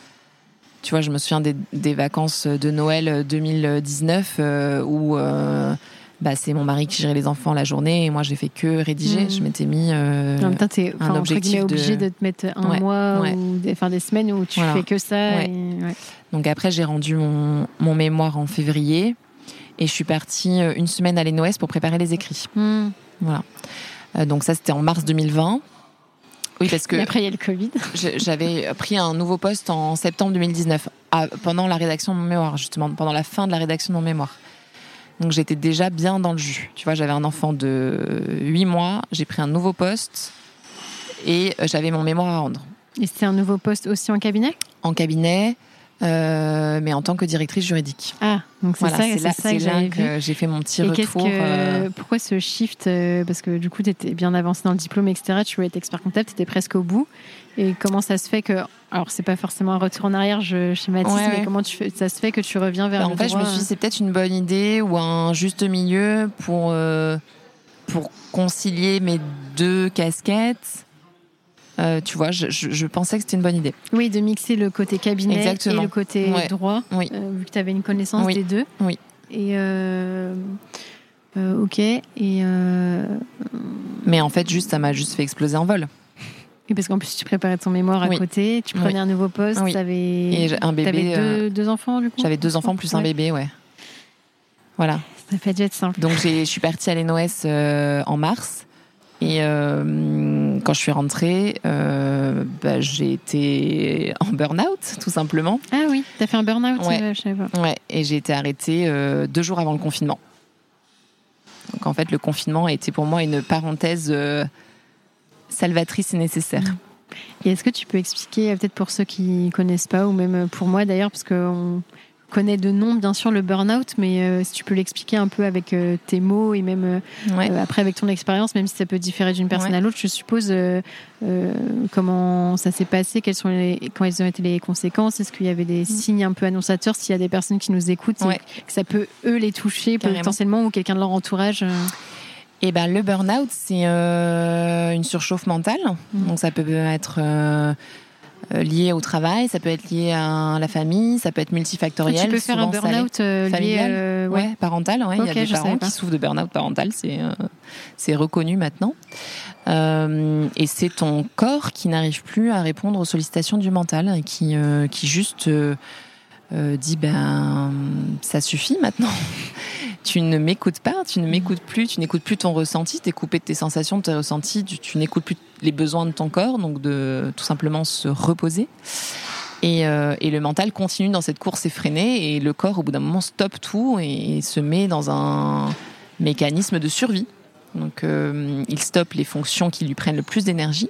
Tu vois, je me souviens des, des vacances de Noël 2019 euh, où euh, bah, c'est mon mari qui gérait les enfants la journée et moi j'ai fait que rédiger. Mhm. Je m'étais mis. En même temps, t'es un objectif de- obligé de... te mettre un Ouais, mois ouais. ou des, des semaines où tu Voilà. fais que ça. Ouais. et- ouais. Donc après, j'ai rendu mon, mon mémoire en février et je suis partie euh, une semaine à l'ENOS pour préparer les écrits. Hmm. Voilà. Euh, donc ça, c'était en mars 2020. Oui, parce que Et après, il y a le Covid. j'avais pris un nouveau poste en septembre 2019, à- pendant la rédaction de mon mémoire, justement, pendant la fin de la rédaction de mon mémoire. Donc j'étais déjà bien dans le jus. Tu vois, j'avais un enfant de 8 mois, j'ai pris un nouveau poste et euh, j'avais mon mémoire à rendre. Et c'était un nouveau poste aussi en cabinet? En cabinet, euh, mais en tant que directrice juridique. Ah, donc c'est Voilà, ça, c'est là, ça que là j'ai fait mon petit Et retour. que, euh, pourquoi ce shift euh, Parce que du coup, tu étais bien avancé dans le diplôme, etc. Tu voulais être expert comptable, tu étais presque au bout. Et comment ça se fait que. Alors, c'est pas forcément un retour en arrière, je schématise, Ouais, mais ouais. comment tu fais, ça se fait que tu reviens vers Bah, le en fait, je me suis dit, c'est peut-être une bonne idée ou un juste milieu pour, euh, pour concilier mes deux casquettes. Euh, tu vois, je, je- je pensais que c'était une bonne idée. Oui, de mixer le côté cabinet Exactement. et le côté Ouais. droit, Oui. euh, vu que tu avais une connaissance Oui. des deux. Oui. Et, euh, ok. Et Mais en fait, juste, ça m'a juste fait exploser en vol. et parce qu'en plus, tu préparais ton mémoir à Oui. côté, tu prenais un nouveau poste, Oui. t'avais Et un bébé. deux, euh, deux enfants du coup J'avais deux enfants plus un bébé, ouais. Voilà. Ça fait dû être simple. Donc je suis partie à l'ENOS en mars. Et euh, quand je suis rentrée, euh, bah, j'ai été en burn-out, tout simplement. Ah oui, t'as fait un burn-out Ouais. euh, je savais pas. Ouais, et j'ai été arrêtée euh, deux jours avant le confinement. Donc en fait, le confinement a été pour moi une parenthèse euh, salvatrice et nécessaire. Et est-ce que tu peux expliquer, peut-être pour ceux qui connaissent pas, ou même pour moi d'ailleurs, parce qu'on connaît de nom bien sûr le burn-out, mais euh, si tu peux l'expliquer un peu avec euh, tes mots et même euh, Ouais. après avec ton expérience, même si ça peut différer d'une personne Ouais. à l'autre, je suppose comment ça s'est passé, quelles sont les, quelles ont été les conséquences, est-ce qu'il y avait des signes un peu annonçateurs, s'il y a des personnes qui nous écoutent, et que ça peut eux les toucher Carrément. potentiellement ou quelqu'un de leur entourage. Et ben le burn-out, c'est euh, une surchauffe mentale. Mhm. Donc ça peut être euh, lié au travail, ça peut être lié à la famille, ça peut être multifactoriel. tu peux faire un burn-out euh, lié, Familial. euh, Ouais, ouais. parental. Ouais. Il y a des parents qui souffrent de burn-out parental, c'est euh, c'est reconnu maintenant. Euh, et c'est ton corps qui n'arrive plus à répondre aux sollicitations du mental, et qui euh, qui juste euh, euh, dit ben ça suffit maintenant. tu ne m'écoutes pas, tu ne m'écoutes plus, tu n'écoutes plus ton ressenti, tu es coupé de tes sensations, de tes ressentis, tu, tu n'écoutes plus les besoins de ton corps, donc de tout simplement se reposer. Et, euh, et le mental continue dans cette course effrénée et le corps, au bout d'un moment, stoppe tout et, se met dans un mécanisme de survie. Donc, euh, il stoppe les fonctions qui lui prennent le plus d'énergie.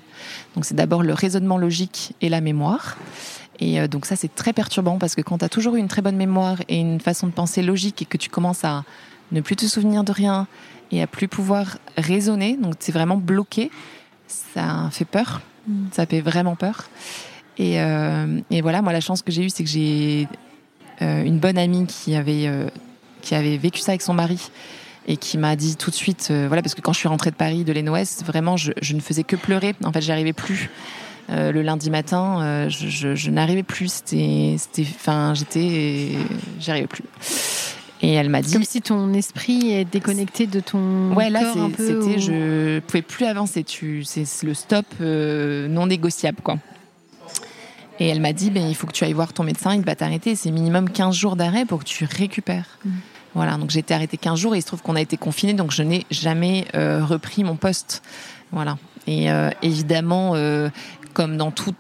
Donc, c'est d'abord le raisonnement logique et la mémoire. Et euh, donc, ça, c'est très perturbant parce que quand tu as toujours eu une très bonne mémoire et une façon de penser logique et que tu commences à ne plus te souvenir de rien et à plus pouvoir raisonner, donc c'est vraiment bloqué, ça fait peur. Ça fait vraiment peur. Et, euh, et voilà, moi, la chance que j'ai eue, c'est que j'ai euh, une bonne amie qui avait, euh, qui avait vécu ça avec son mari et qui m'a dit tout de suite, voilà, parce que quand je suis rentrée de Paris, de l'ENOS, vraiment, je, ne faisais que pleurer. En fait, j'arrivais plus. Le lundi matin, je, n'arrivais plus. C'était, enfin, j'étais, j'arrivais plus. Et elle m'a dit, Comme si ton esprit est déconnecté de ton Ouais, là, c'était, ou- je pouvais plus avancer. Tu, c'est le stop euh, non négociable, quoi. Et elle m'a dit, ben, il faut que tu ailles voir ton médecin, il va t'arrêter. C'est minimum 15 jours d'arrêt pour que tu récupères. Mhm. Voilà, donc j'ai été arrêtée 15 jours et il se trouve qu'on a été confinés, donc je n'ai jamais euh, repris mon poste. Voilà. Et euh, évidemment, comme dans tout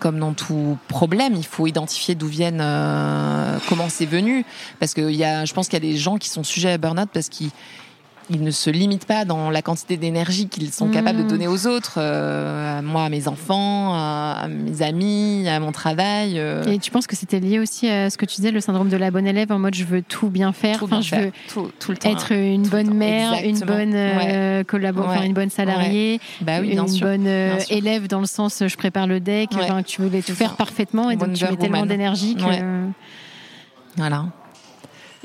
comme dans tout problème, il faut identifier d'où viennent, euh, comment c'est venu, parce que y a, je pense qu'il y a des gens qui sont sujets à burn-out parce qu'ils ils ne se limitent pas dans la quantité d'énergie qu'ils sont Mmh. capables de donner aux autres, euh, à moi, à mes enfants, à, à mes amis, à mon travail. euh, Et tu penses que c'était lié aussi à ce que tu disais, le syndrome de la bonne élève, en mode je veux tout bien faire, tout bien je faire, veux tout, tout le temps. être une tout bonne mère, une bonne euh, collabo- enfin, Ouais. une bonne salariée, bah oui, une sûr. bonne euh, élève dans le sens je prépare le deck, tu voulais tout faire parfaitement et donc tu mets tellement d'énergie que. Voilà.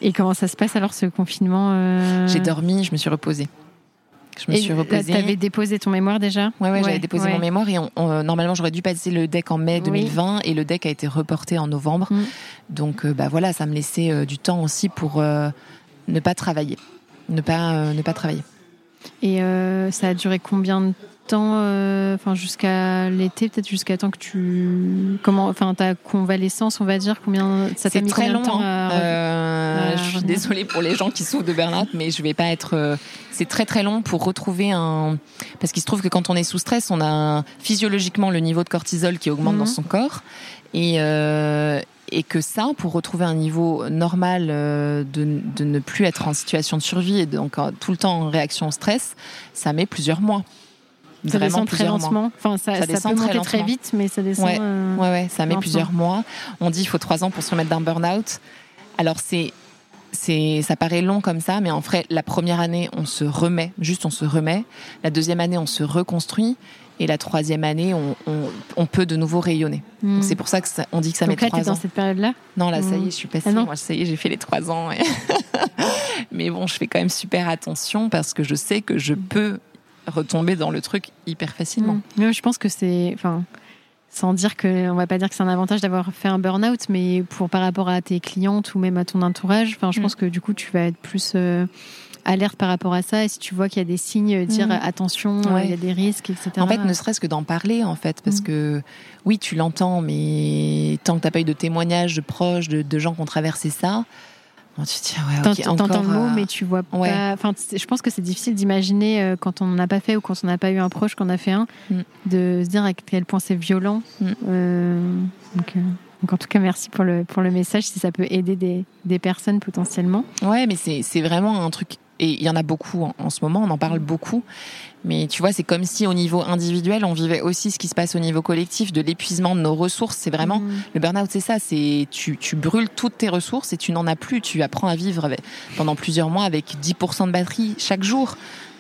Et comment ça se passe alors ce confinement euh, J'ai dormi, je me suis reposée. Je me Et suis reposée. T'avais déposé ton mémoire déjà? Ouais, ouais, j'avais déposé ouais. mon mémoire et on- on- normalement j'aurais dû passer le deck en mai Oui. 2020 et le deck a été reporté en novembre. Mm. Donc euh, bah voilà, ça me laissait euh, du temps aussi pour euh, ne pas travailler, ne pas euh, ne pas travailler. Et euh, ça a duré combien de temps euh, jusqu'à l'été, peut-être jusqu'à temps que tu. Comment. Enfin, ta convalescence, on va dire, combien. Ça t'a mis très long. temps hein. à- Euh, à je suis désolée pour les gens qui souffrent de burn-out, mais je vais pas être. euh, c'est très très long pour retrouver un. Parce qu'il se trouve que quand on est sous stress, on a physiologiquement le niveau de cortisol qui augmente Mhm. dans son corps, et euh, et que ça, pour retrouver un niveau normal de, de ne plus être en situation de survie et donc tout le temps en réaction au stress, ça met plusieurs mois. Ça Vraiment descend très mois. lentement. Enfin, ça, Ça ça, descend peut très monter très vite, mais ça descend. Ouais. euh, Ouais, ouais, ça met Lentement. plusieurs mois. On dit il faut trois ans pour se remettre d'un burn-out. Alors c'est, c'est, ça paraît long comme ça, mais en vrai, la première année, on se remet, juste on se remet. La deuxième année, on se reconstruit. Et la troisième année, on, on, on peut de nouveau rayonner. hmm. C'est pour ça que ça- on dit que ça Donc met là, trois dans ans. cette période-là Non, là, ça y est, je suis passée. Ah non. Moi, ça y est, j'ai fait les trois ans. et- mais bon, je fais quand même super attention parce que je sais que je peux retomber dans le truc hyper facilement. Mm. Mais je pense que c'est. Enfin, sans dire que, on va pas dire que c'est un avantage d'avoir fait un burn-out, mais pour par rapport à tes clientes ou même à ton entourage, enfin, je Mm. pense que du coup, tu vas être plus euh, alerte par rapport à ça. Et si tu vois qu'il y a des signes, dire Mm. attention, euh, Ouais. il y a des risques, etc. En fait, ne serait-ce que d'en parler, en fait, parce Mm. que oui, tu l'entends, mais tant que t'as pas eu de témoignages de proches, de, de gens qui ont traversé ça, tu te dis, ouais, T'entends encore, le mot, euh, mais tu vois pas. Enfin, je pense que c'est difficile d'imaginer euh, quand on n'en a pas fait ou quand on n'a pas eu un proche qu'on a fait un, Mm. de se dire à quel point c'est violent. Mm. Euh, donc, euh, donc, en tout cas, merci pour le pour le message. Si ça peut aider des, des personnes potentiellement. Ouais, mais c'est c'est vraiment un truc. Et il y en a beaucoup en, en ce moment, on en parle beaucoup. Mais tu vois, c'est comme si au niveau individuel, on vivait aussi ce qui se passe au niveau collectif, de l'épuisement de nos ressources. C'est vraiment Mm. le burn-out, c'est ça. C'est tu, tu brûles toutes tes ressources et tu n'en as plus. Tu apprends à vivre avec- pendant plusieurs mois avec 10% de batterie chaque jour.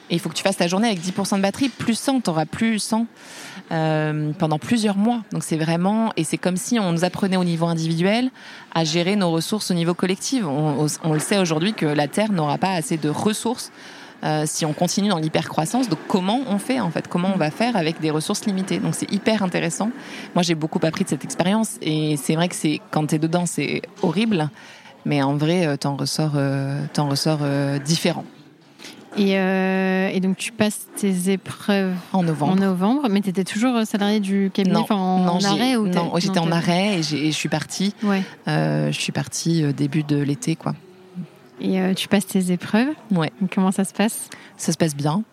Et il faut que tu fasses ta journée avec 10% de batterie, plus 100, t'auras plus 100 euh, pendant plusieurs mois. Donc c'est vraiment, et c'est comme si on nous apprenait au niveau individuel à gérer nos ressources au niveau collectif. On, le sait aujourd'hui que la Terre n'aura pas assez de ressources euh, si on continue dans l'hypercroissance. Donc comment on fait en fait? Comment on va faire avec des ressources limitées? Donc c'est hyper intéressant. Moi j'ai beaucoup appris de cette expérience et c'est vrai que c'est quand t'es dedans c'est horrible, mais en vrai euh, t'en ressors, t'en ressors différent Et, euh, et donc tu passes tes épreuves en novembre. en novembre, mais tu étais toujours salarié du cabinet, Non, en, non, arrêt ou non, j'étais en arrêt et, je suis partie. Ouais. Euh, je suis partie euh, début de l'été, quoi. Et euh, tu passes tes épreuves. Ouais. Comment ça se passe? Ça se passe bien.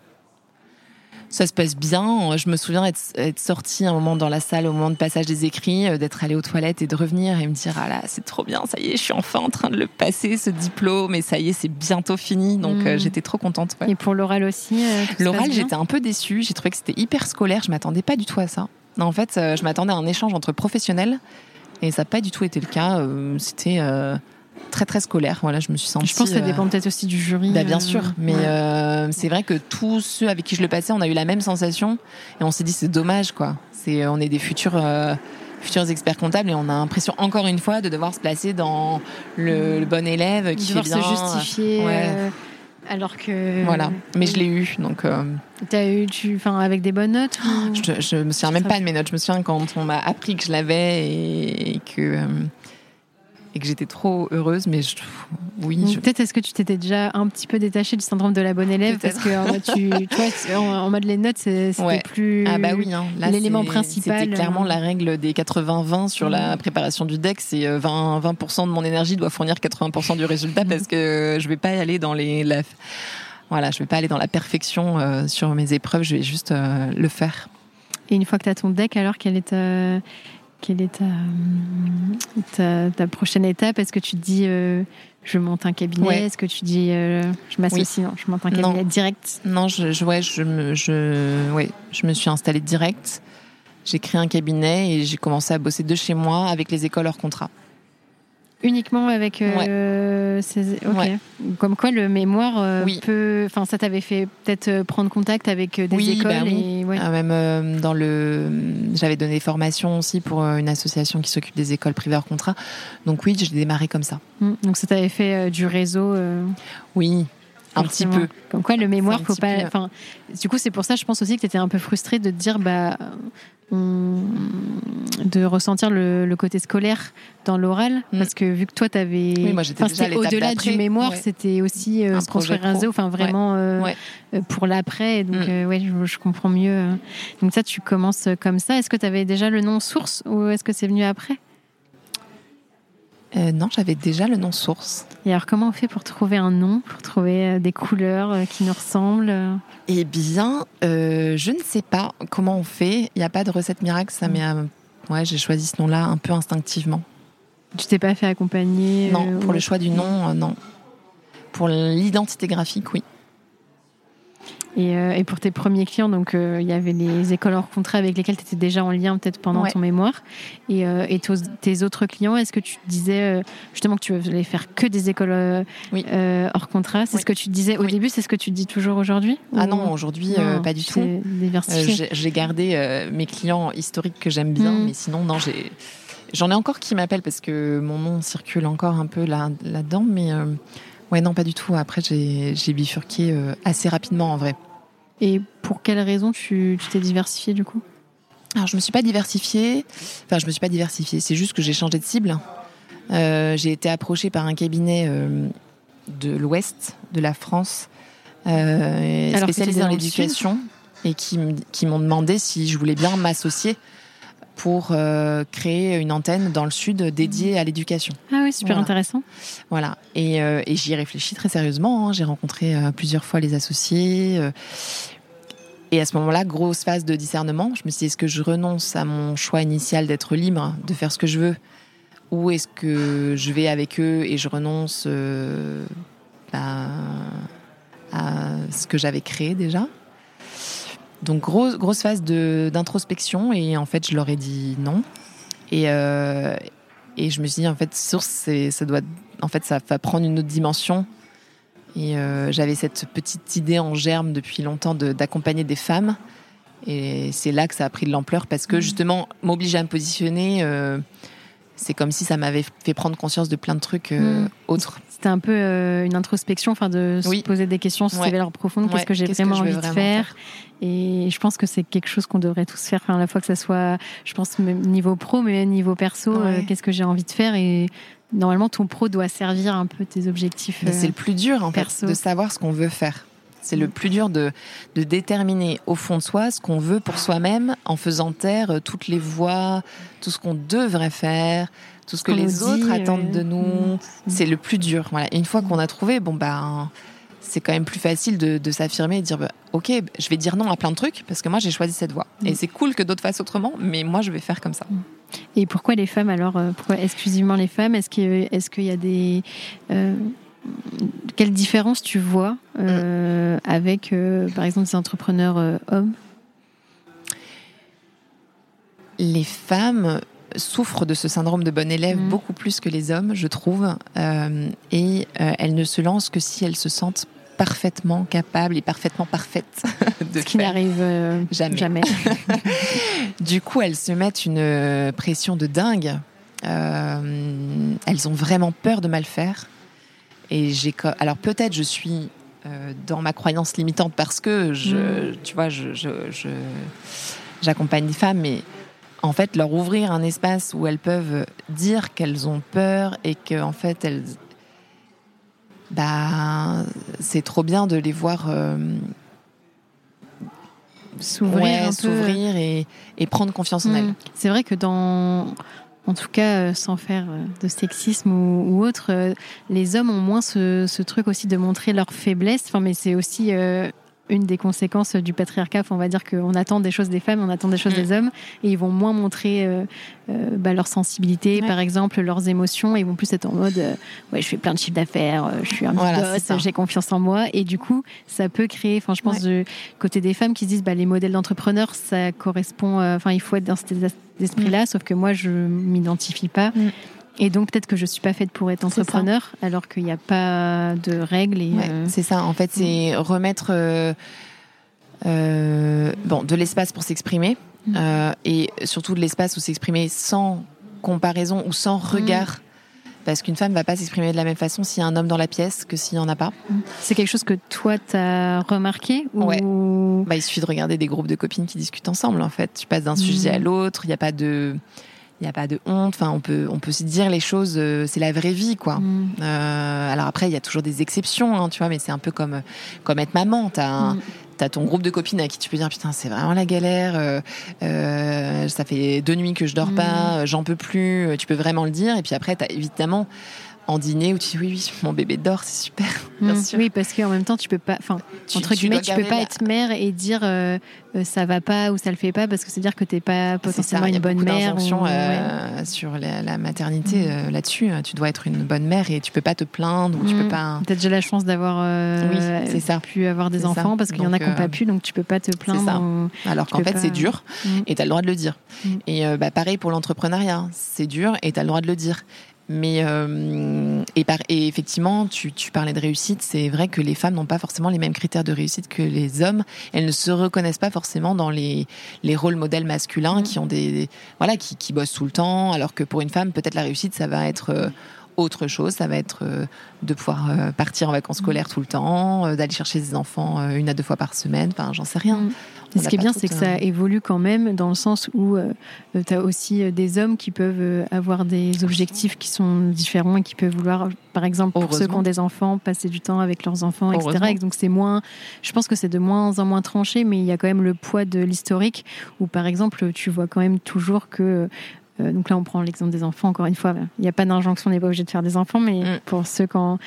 Ça se passe bien. Je me souviens être, être sortie un moment dans la salle au moment de passage des écrits, euh, d'être allée aux toilettes et de revenir et me dire ah là c'est trop bien, ça y est, je suis enfin en train de le passer ce diplôme et ça y est, c'est bientôt fini. Donc Mm. euh, j'étais trop contente. ouais. Et pour l'oral aussi euh, L'oral, j'étais un peu déçue. J'ai trouvé que c'était hyper scolaire. Je m'attendais pas du tout à ça. Non, en fait, je m'attendais à un échange entre professionnels et ça n'a pas du tout été le cas. C'était très très scolaire. Voilà, je me suis sentie. Je pense que ça euh, dépend peut-être aussi du jury. bah, bien euh, sûr, mais ouais. euh, c'est vrai que tous ceux avec qui je le passais, on a eu la même sensation et on s'est dit c'est dommage quoi. C'est on est des futurs euh, futurs experts comptables et on a l'impression encore une fois de devoir se placer dans le, le bon élève qui fait devoir bien. se justifier. Ouais. euh, alors que. Voilà, mais je l'ai eu donc. T'as eu, tu, enfin, avec des bonnes notes ou- Je, je me souviens même pas de mes notes. Je me souviens quand on m'a appris que je l'avais et, que et que j'étais trop heureuse. Mais je, oui, je- Peut-être est-ce que tu t'étais déjà un petit peu détaché du syndrome de la bonne élève parce que en mode, tu, tu vois, tu- en, en mode les notes c'est- c'était Ouais. plus. ah bah oui, hein. L'élément principal, C'était clairement euh, la règle des 80-20 sur la préparation du deck. C'est euh, 20 20% de mon énergie doit fournir 80% du résultat parce que je vais pas aller dans les la, voilà, je vais pas aller dans la perfection euh, sur mes épreuves. Je vais juste euh, le faire. Et une fois que tu as ton deck, alors quelle est ta, quelle est ta, ta, ta prochaine étape? Est-ce que tu te dis euh, je monte un cabinet? Ouais. Est-ce que tu dis euh, je m'associe Non, je monte un Non. cabinet direct? Non, je, je, ouais, je, me, je, ouais, je me suis installée direct. J'ai créé un cabinet et j'ai commencé à bosser de chez moi avec les écoles hors contrat. Uniquement avec euh, ces... Ok. Ouais. Comme quoi le mémoire euh, Oui. peut... Enfin, ça t'avait fait peut-être euh, prendre contact avec euh, des Oui, écoles bah oui. et... ouais. Ah, même euh, dans le, j'avais donné des formations aussi pour une association qui s'occupe des écoles privées hors contrat. Donc oui, j'ai démarré comme ça. Mm. Donc ça t'avait fait du réseau Oui, un petit peu. Comme quoi le mémoire, faut pas... peu. Enfin, du coup, c'est pour ça, je pense aussi que tu étais un peu frustrée de te dire... bah de ressentir le, le côté scolaire dans l'oral Mm. parce que vu que toi Oui, c'était l'étape au-delà du mémoire Ouais. c'était aussi euh, Un se construire un réseau enfin vraiment euh, Ouais. euh, pour l'après donc Mm. euh, ouais je, je comprends mieux donc ça tu commences comme ça est-ce que tu avais déjà le nom source ou est-ce que c'est venu après? Euh, non, j'avais déjà le nom source. et alors comment on fait pour trouver un nom pour trouver euh, des couleurs euh, qui nous ressemblent Eh bien, euh, je ne sais pas comment on fait. Il n'y a pas de recette miracle. Ça euh, ouais, j'ai choisi ce nom-là un peu instinctivement. tu t'es pas fait accompagner Non, pour ou- le choix du nom, non. Pour l'identité graphique, oui. Et, euh, et pour tes premiers clients, donc euh, il y avait les écoles hors contrat avec lesquelles tu étais déjà en lien peut-être pendant Ouais. ton mémoire. Et, euh, et tos- tes autres clients, est-ce que tu disais justement que tu voulais faire que des écoles Oui. hors contrat C'est Oui. ce que tu disais au Oui. début, c'est ce que tu dis toujours aujourd'hui Ah Ou- non, aujourd'hui, pas du tout. J'ai- gardé mes clients historiques que j'aime bien, Mm. mais sinon, non, j'ai. J'en ai encore qui m'appellent parce que mon nom circule encore un peu là, là-dedans, mais ouais, non, pas du tout. Après, j'ai bifurqué euh, assez rapidement en vrai. Et pour quelles raisons tu tu t'es diversifié du coup? Alors, je me suis pas diversifiée. Enfin, je me suis pas diversifiée. C'est juste que j'ai changé de cible. Euh, j'ai été approchée par un cabinet euh, de l'Ouest de la France, euh, spécialisé dans l'éducation, et qui, qui m'ont demandé si je voulais bien m'associer pour euh, créer une antenne dans le sud dédiée à l'éducation. Ah oui, super Voilà. intéressant. Voilà. Et, euh, et j'y ai réfléchi très sérieusement. hein. J'ai rencontré euh, plusieurs fois les associés. et à ce moment-là, grosse phase de discernement. Je me suis dit, est-ce que je renonce à mon choix initial d'être libre, de faire ce que je veux? Ou est-ce que je vais avec eux et je renonce bah, à ce que j'avais créé déjà? Donc, grosse, grosse phase d'introspection. Et en fait, je leur ai dit non. Et, euh, et je me suis dit, en fait, source, ça doit, en fait, ça va prendre une autre dimension. Et euh, j'avais cette petite idée en germe depuis longtemps de- d'accompagner des femmes. Et c'est là que ça a pris de l'ampleur parce que justement, m'obliger à me positionner, euh, c'est comme si ça m'avait fait prendre conscience de plein de trucs euh, Mm. autres. C'était un peu euh, une introspection, enfin de se poser des questions sur Ouais. ses valeurs profondes. Qu'est-ce Ouais, que j'ai vraiment envie de faire, Et je pense que c'est quelque chose qu'on devrait tous faire, enfin, à la fois que ça soit, je pense, même niveau pro, mais niveau perso. euh. Qu'est-ce que j'ai envie de faire Et normalement, ton pro doit servir un peu tes objectifs. Mais euh, c'est le plus dur, en perso. fait, de savoir ce qu'on veut faire. C'est le plus dur de, de déterminer au fond de soi ce qu'on veut pour soi-même en faisant taire toutes les voix, tout ce qu'on devrait faire, tout ce que les autres attendent de nous. mm. C'est le plus dur. Voilà. Et une fois qu'on a trouvé, bon ben, c'est quand même plus facile de, de s'affirmer et de dire, bah, ok, je vais dire non à plein de trucs parce que moi j'ai choisi cette voie. Mm. Et c'est cool que d'autres fassent autrement, mais moi je vais faire comme ça. Et pourquoi les femmes alors euh, Pourquoi exclusivement les femmes? Est-ce qu'il est qu'il y a des euh, quelle différence tu vois euh, avec, euh, par exemple, des entrepreneurs euh, hommes? Les femmes souffrent de ce syndrome de bon élève Mhm. beaucoup plus que les hommes, je trouve, Euh, et euh, elles ne se lancent que si elles se sentent parfaitement capables et parfaitement parfaites de Ce qui n'arrive euh, Jamais. jamais. Du coup, elles se mettent une pression de dingue. Elles ont vraiment peur de mal faire. Et j'ai alors peut-être je suis dans ma croyance limitante parce que je, tu vois, je, je- je- j'accompagne des femmes, mais en fait leur ouvrir un espace où elles peuvent dire qu'elles ont peur et que en fait elles, bah, c'est trop bien de les voir. euh, S'ouvrir ouais, et, et prendre confiance en Mm. elles. C'est vrai que dans, en tout cas, euh, sans faire euh, de sexisme ou, ou autre, les hommes ont moins ce, ce truc aussi de montrer leur faiblesse. Enfin, mais c'est aussi euh, une des conséquences du patriarcat. Enfin, on va dire qu'on attend des choses des femmes, on attend des choses Mm. des hommes, et ils vont moins montrer euh, euh, bah, leur sensibilité, Ouais. par exemple, leurs émotions. Et ils vont plus être en mode, euh, ouais, je fais plein de chiffres d'affaires, je suis un Voilà, boss, j'ai confiance en moi. Et du coup, ça peut créer, enfin, je pense, du côté des femmes qui se disent, bah, les modèles d'entrepreneurs, ça correspond, enfin, il faut être dans cet esprit-là, sauf que moi, je m'identifie pas. Mm. Et donc, peut-être que je suis pas faite pour être entrepreneur, alors qu'il n'y a pas de règles. Et, Ouais, euh, C'est ça, en fait, c'est remettre euh, euh, bon, de l'espace pour s'exprimer Mm. et surtout de l'espace où s'exprimer sans comparaison ou sans regard. Parce qu'une femme va pas s'exprimer de la même façon s'il y a un homme dans la pièce que s'il y en a pas. c'est quelque chose que toi, tu as remarqué ou... Ouais. Bah, il suffit de regarder des groupes de copines qui discutent ensemble. En fait, tu passes d'un sujet à l'autre. Il n'y a pas de, il y a pas de honte. Enfin, on peut, on peut se dire les choses. euh, c'est la vraie vie, quoi. Mm. Euh, alors après, il y a toujours des exceptions, hein, tu vois, mais c'est un peu comme comme être maman. T'as Mm. T'as ton groupe de copines à qui tu peux dire putain c'est vraiment la galère, euh, euh, ça fait deux nuits que je dors Mm. pas, euh, j'en peux plus, euh, tu peux vraiment le dire. Et puis après t'as évidemment en dîner où tu dis oui oui mon bébé dort c'est super, bien Mm. sûr. Oui, parce qu'en même temps, tu peux pas, enfin, entre tu guillemets, tu peux pas la- être mère et dire euh, euh, ça va pas ou ça le fait pas parce que c'est dire que t'es pas ça, potentiellement il y a une bonne mère. ou- ouais. euh, sur la, la maternité Mm. euh, là-dessus. Tu dois être une bonne mère et tu peux pas te plaindre ou tu Mm. peux pas. T'as déjà la chance d'avoir euh, Oui, c'est ça. pu avoir des ça. enfants parce qu'il y en a qui n'ont pas pu, donc tu peux pas te plaindre. ça. ou- Alors qu'en fait pas- c'est dur Mm. et t'as le droit de le dire. Mm. Et bah, pareil pour l'entrepreneuriat, c'est dur et t'as le droit de le dire. Mais euh, et, par, et effectivement, tu, tu parlais de réussite. C'est vrai que les femmes n'ont pas forcément les mêmes critères de réussite que les hommes. Elles ne se reconnaissent pas forcément dans les, les rôles modèles masculins Mm. qui ont des voilà qui, qui bossent tout le temps. Alors que pour une femme, peut-être la réussite, ça va être euh, autre chose. Ça va être de pouvoir partir en vacances scolaires tout le temps, d'aller chercher ses enfants une à deux fois par semaine. Enfin, j'en sais rien. Mm ce qui est bien, c'est que ça évolue quand même dans le sens où euh, tu as aussi euh, des hommes qui peuvent euh, avoir des objectifs qui sont différents et qui peuvent vouloir, par exemple, pour ceux qui ont des enfants, passer du temps avec leurs enfants, etc. Et donc c'est moins, je pense que c'est de moins en moins tranché, mais il y a quand même le poids de l'historique où, par exemple, tu vois quand même toujours que euh, donc là, on prend l'exemple des enfants. Encore une fois, il n'y a pas d'injonction, on n'est pas obligé de faire des enfants, mais mm. pour ceux qui en,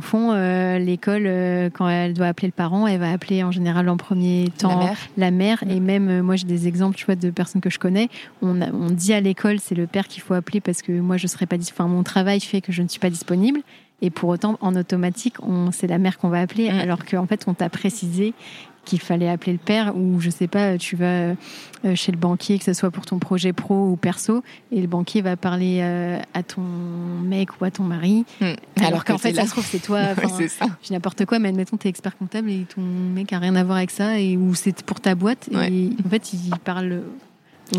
font, euh, l'école, euh, quand elle doit appeler le parent, elle va appeler en général en premier temps la mère. Mm. Et même, moi, j'ai des exemples, tu vois, de personnes que je connais. On, on dit à l'école, c'est le père qu'il faut appeler parce que moi, je serais pas, enfin, mon travail fait que je ne suis pas disponible. Et pour autant, en automatique, c'est la mère qu'on va appeler, mm. alors qu'en fait, on t'a précisé qu'il fallait appeler le père ou je sais pas, tu vas euh, chez le banquier, que ce soit pour ton projet pro ou perso, et le banquier va parler euh, à ton mec ou à ton mari, hmm. alors, qu'en fait, ça se trouve, c'est toi, c'est ça. n'importe quoi, mais admettons, tu es expert comptable et ton mec a rien à voir avec ça, et ou c'est pour ta boîte, et en fait, il parle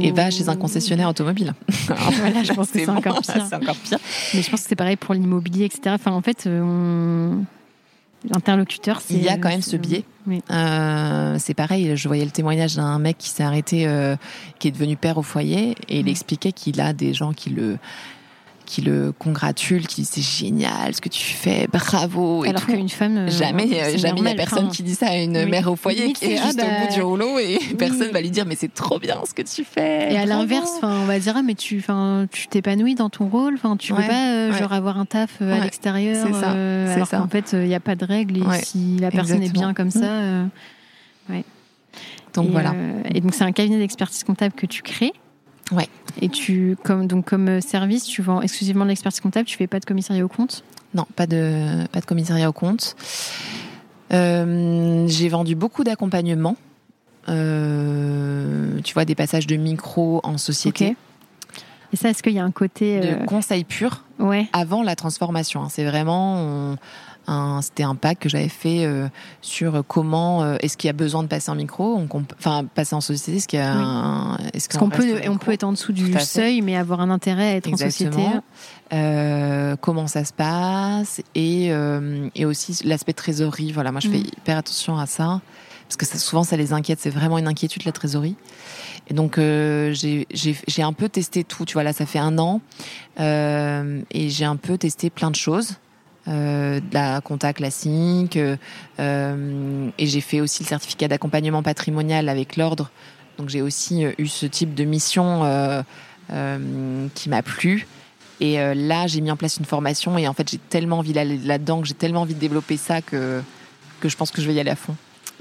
et va chez un concessionnaire automobile. voilà, je pense que c'est encore, encore, pire. Mais je pense que c'est pareil pour l'immobilier, etc. Enfin, en fait, euh, on L'interlocuteur, c'est. Il y a quand même ce biais. Euh, c'est pareil, je voyais le témoignage d'un mec qui s'est arrêté, euh, qui est devenu père au foyer, et il expliquait qu'il a des gens qui le qui le congratule, qui dit c'est génial ce que tu fais, bravo. Et Alors qu'une femme. Euh, jamais, jamais il n'y a personne qui dit ça à une mère au foyer qui est, juste au bout du rouleau et personne va lui dire mais c'est trop bien ce que tu fais. Et à l'inverse, on va dire ah, mais tu, tu t'épanouis dans ton rôle, enfin tu veux pas euh, genre avoir un taf euh, à l'extérieur. C'est ça. alors qu'en fait il n'y a pas de règles et si la personne est bien comme ça, ouais. Donc voilà. et donc c'est un cabinet d'expertise comptable que tu crées. Ouais. Et tu, comme, donc, comme euh, service, tu vends exclusivement de l'expertise comptable, tu fais pas de commissariat au compte Non, pas de, pas de commissariat au compte. Euh, j'ai vendu beaucoup d'accompagnement. Euh, tu vois, des passages de micro en société. Et ça, est-ce qu'il y a un côté. De conseil pur ouais. avant la transformation. Hein. C'est vraiment c'était un pack que j'avais fait euh, sur comment euh, est-ce qu'il y a besoin de passer en micro, enfin passer en société, est-ce qu'il y a, est-ce qu'on peut, on peut être en dessous du seuil, mais avoir un intérêt à être en société. Euh, comment ça se passe et, et aussi l'aspect trésorerie. Voilà, moi je fais mm. hyper attention à ça parce que ça, souvent ça les inquiète. C'est vraiment une inquiétude la trésorerie. Et donc j'ai un peu testé tout. Tu vois là, ça fait un an et j'ai un peu testé plein de choses. Euh, de la compta classique. Euh, et j'ai fait aussi le certificat d'accompagnement patrimonial avec l'ordre. Donc j'ai aussi euh, eu ce type de mission qui m'a plu. Et là, j'ai mis en place une formation et en fait, j'ai tellement envie d'aller là-dedans, que j'ai tellement envie de développer ça que, que je pense que je vais y aller à fond.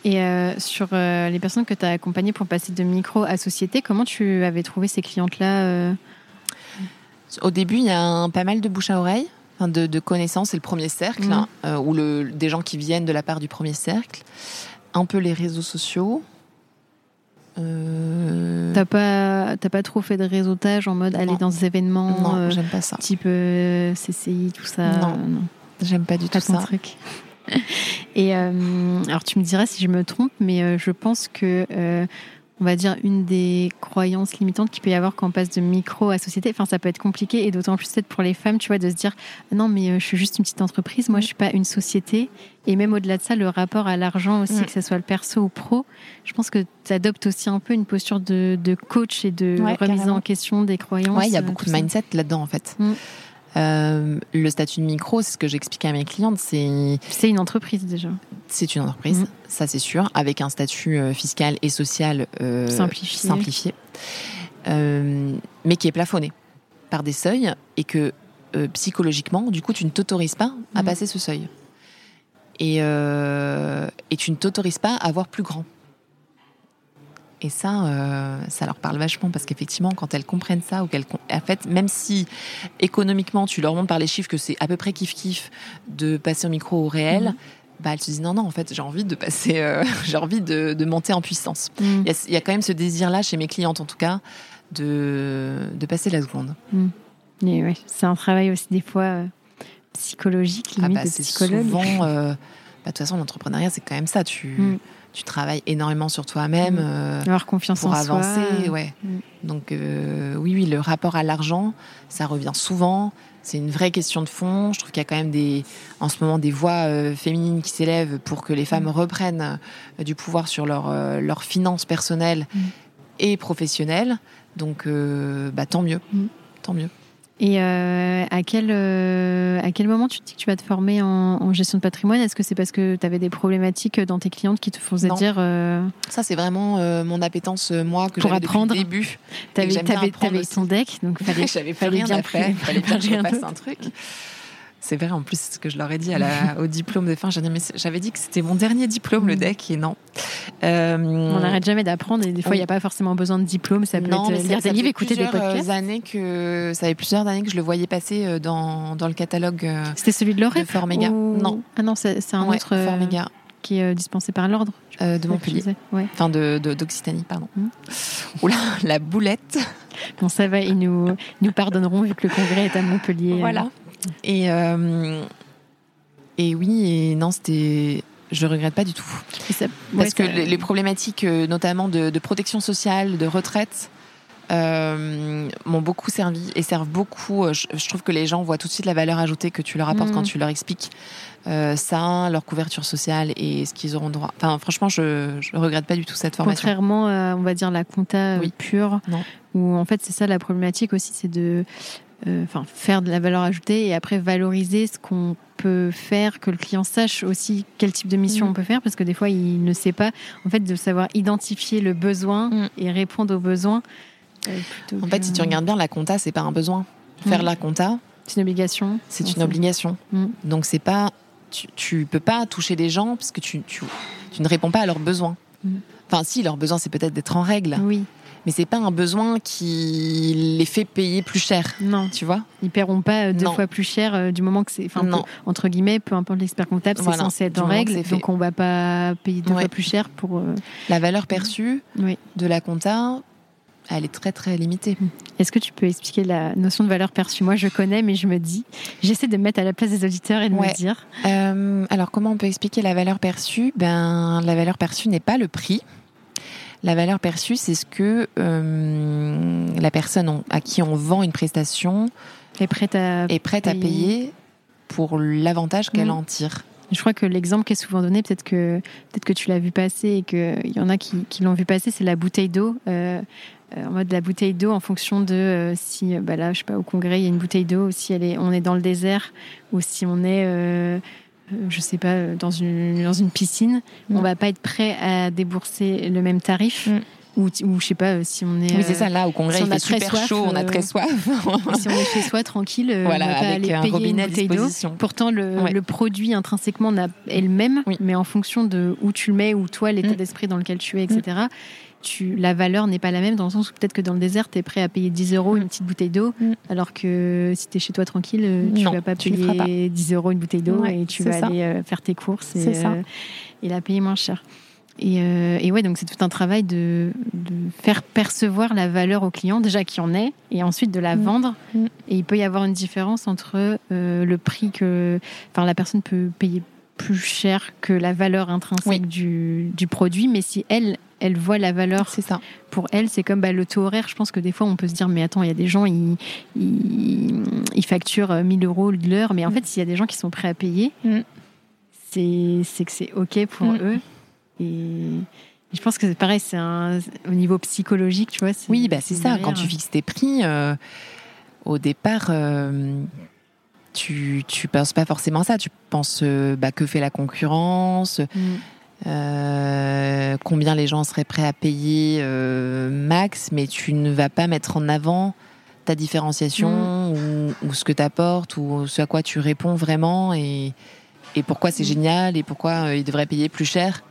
Et sur les personnes que tu as accompagnées pour passer de micro à société, comment tu avais trouvé ces clientes-là Au début, il y a un, pas mal de bouche à oreille de, connaissances, c'est le premier cercle, hein, mm. euh, ou le, des gens qui viennent de la part du premier cercle. Un peu les réseaux sociaux. Euh... T'as pas, pas trop fait de réseautage en mode aller dans des événements non, euh, j'aime pas ça. type CCI, tout ça Non, j'aime pas du tout ça. Truc. Et alors tu me diras si je me trompe, mais je pense que on va dire, une des croyances limitantes qu'il peut y avoir quand on passe de micro à société. Enfin, ça peut être compliqué et d'autant plus peut-être pour les femmes, tu vois, de se dire non, mais euh, je suis juste une petite entreprise, moi, je suis pas une société. Et même au-delà de ça, le rapport à l'argent aussi, mm. que ce soit le perso ou pro, je pense que tu adoptes aussi un peu une posture de, coach et de remise en question des croyances. Oui, il y a beaucoup de mindset là-dedans, en fait. Mm. Euh, le statut de micro, c'est ce que j'explique à mes clientes, c'est... C'est une entreprise déjà. C'est une entreprise, mm. ça c'est sûr, avec un statut euh, fiscal et social euh, simplifié, simplifié mais qui est plafonné par des seuils et que psychologiquement, du coup, tu ne t'autorises pas à mm. passer ce seuil. Et, et tu ne t'autorises pas à voir plus grand. Et ça, euh, ça leur parle vachement parce qu'effectivement, quand elles comprennent ça ou qu'elles, en fait, même si économiquement tu leur montres par les chiffres que c'est à peu près kiff kiff de passer au micro au réel. Mhm. Bah, elles se disent non non en fait j'ai envie de passer euh, j'ai envie de, monter en puissance mhm. il y, a quand même ce désir là chez mes clientes en tout cas de, de passer la seconde mhm. ouais, c'est un travail aussi des fois euh, psychologique ah limite ah bah, de psychologue souvent bah, de toute façon l'entrepreneuriat c'est quand même ça tu tu travailles énormément sur toi-même. Mmh. Euh, Avoir confiance pour en avancer, ouais. Mmh. Donc euh, oui, oui, le rapport à l'argent, ça revient souvent. c'est une vraie question de fond. Je trouve qu'il y a quand même des, en ce moment des voix euh, féminines qui s'élèvent pour que les femmes reprennent euh, du pouvoir sur leur, leurs finances personnelles et professionnelles. Donc, bah, tant mieux. Tant mieux. Et euh, à, quel, euh, à quel moment tu te dis que tu vas te former en, en gestion de patrimoine? Est-ce que c'est parce que tu avais des problématiques dans tes clientes qui te faisaient Non. dire euh, Ça, c'est vraiment euh, mon appétence, euh, moi, que j'avais depuis le début. T'avais- apprendre t'avais aussi. ton deck, donc fallait, fallait rien bien Fallait bien que je d'autre. un truc. C'est vrai, en plus, c'est ce que je leur ai dit à la, au diplôme de fin. J'avais dit que c'était mon dernier diplôme, le Mm. deck, et non. Euh, On n'arrête jamais d'apprendre et des fois il n'y a pas forcément besoin de diplôme, ça peut non, être ça- lire des livres, écouter des euh, podcasts. années que ça fait plusieurs années que je le voyais passer euh, dans, dans le catalogue euh, C'était celui de l'OREP Forméga. ou- Non. Ah non, c'est un ouais, autre euh, Forméga, qui est euh, dispensé par l'ordre. euh, de Montpellier. Ouais. Enfin, de d'Occitanie, pardon. Mm. Oula, la boulette. Bon, ça va, ils nous, ils nous pardonneront vu que le congrès est à Montpellier. Voilà. Et, euh, et oui, et non, c'était. Je regrette pas du tout. Ça- Parce ouais, que les, les problématiques, euh, notamment de, de protection sociale, de retraite, euh, m'ont beaucoup servi et servent beaucoup. Je, je trouve que les gens voient tout de suite la valeur ajoutée que tu leur apportes Mhm. quand tu leur expliques euh, ça, leur couverture sociale et ce qu'ils auront droit. Enfin, franchement, je, je regrette pas du tout cette formation. Contrairement à, on va dire, la compta Oui. pure, Non. où en fait, c'est ça la problématique aussi, c'est de enfin, faire de la valeur ajoutée et après valoriser ce qu'on peut faire, que le client sache aussi quel type de mission Mm. on peut faire, parce que des fois, il ne sait pas. En fait, de savoir identifier le besoin Mm. et répondre aux besoins. euh, En fait, que- si tu regardes bien, la compta, c'est pas un besoin. Faire Mhm. la compta, C'est une obligation. c'est une obligation. Mm. Donc c'est pas, tu, tu peux pas toucher les gens parce que tu, tu, tu ne réponds pas à leurs besoins. Mm. Enfin, si leurs besoins, c'est peut-être d'être en règle, Oui, mais c'est pas un besoin qui les fait payer plus cher. non, Tu vois? Ils paieront pas euh, deux Non. fois plus cher euh, du moment que c'est, enfin, entre guillemets, peu importe l'expert comptable, c'est Voilà, censé être du en règle, donc on va pas payer deux Ouais. fois plus cher pour. euh, La valeur perçue Oui. de la compta, elle est très très limitée. Est-ce que tu peux expliquer la notion de valeur perçue? Moi, je connais, mais je me dis, j'essaie de me mettre à la place des auditeurs et de Ouais. me dire. Euh, alors comment on peut expliquer la valeur perçue? Ben la valeur perçue n'est pas le prix. La valeur perçue, c'est ce que euh, la personne on- à qui on vend une prestation est prête à. est prête à payer. pour l'avantage qu'elle Mhm. en tire. Je crois que l'exemple qui est souvent donné, peut-être que peut-être que tu l'as vu passer et qu'il y en a qui, qui l'ont vu passer, c'est la bouteille d'eau. euh, euh, en mode la bouteille d'eau en fonction de euh, si, bah là, je sais pas, au congrès, il y a une bouteille d'eau, si elle est, on est dans le désert ou si on est, euh, je sais pas, euh, dans une, dans une piscine, Mm. on va pas être prêt à débourser le même tarif. Mm. Ou, ou je sais pas, euh, si on est. Oui, c'est euh, ça. Là, au congrès, si il on a fait très super soif, chaud, on a euh, très soif. si on est chez soi tranquille, euh, voilà, on va pas avec aller un payer robinet une bouteille d'eau. Pourtant, le, Ouais. le produit intrinsèquement est le même, Oui. mais en fonction de où tu le mets, ou toi, l'état Mm. d'esprit dans lequel tu es, etc., tu, la valeur n'est pas la même dans le sens où peut-être que dans le désert, tu es prêt à payer 10 euros une petite bouteille d'eau, Mm. alors que si tu es chez toi tranquille, euh, tu Non, vas pas tu payer 10 euros une bouteille d'eau Ouais, et tu vas ça. aller euh, faire tes courses et, C'est ça. euh, et la payer moins cher. Et, euh, et ouais, donc c'est tout un travail de, de faire percevoir la valeur au client, déjà qui en est, et ensuite de la Mm. vendre. Mm. Et il peut y avoir une différence entre euh, le prix que. Enfin, la personne peut payer plus cher que la valeur intrinsèque Oui. du, du produit, mais si elle, elle voit la valeur C'est ça. pour elle, c'est comme bah, le taux horaire. Je pense que des fois, on peut se dire, mais attends, il y a des gens, ils, ils, ils facturent euh, 1000 euros de l'heure, mais en Mm. fait, s'il y a des gens qui sont prêts à payer, Mm. c'est c'est que c'est OK pour Mm. eux. Et, je pense que c'est pareil, c'est un- au niveau psychologique, tu vois. Oui, bah, c'est ça. derrière. Quand tu fixes tes prix, euh, au départ, euh, tu tu penses pas forcément à ça. Tu penses euh, bah, que fait la concurrence. Euh, combien les gens seraient prêts à payer euh, max, mais tu ne vas pas mettre en avant ta différenciation ou, ou ce que tu apportes ou ce à quoi tu réponds vraiment et, et pourquoi c'est Mm. génial et pourquoi euh, ils devraient payer plus cher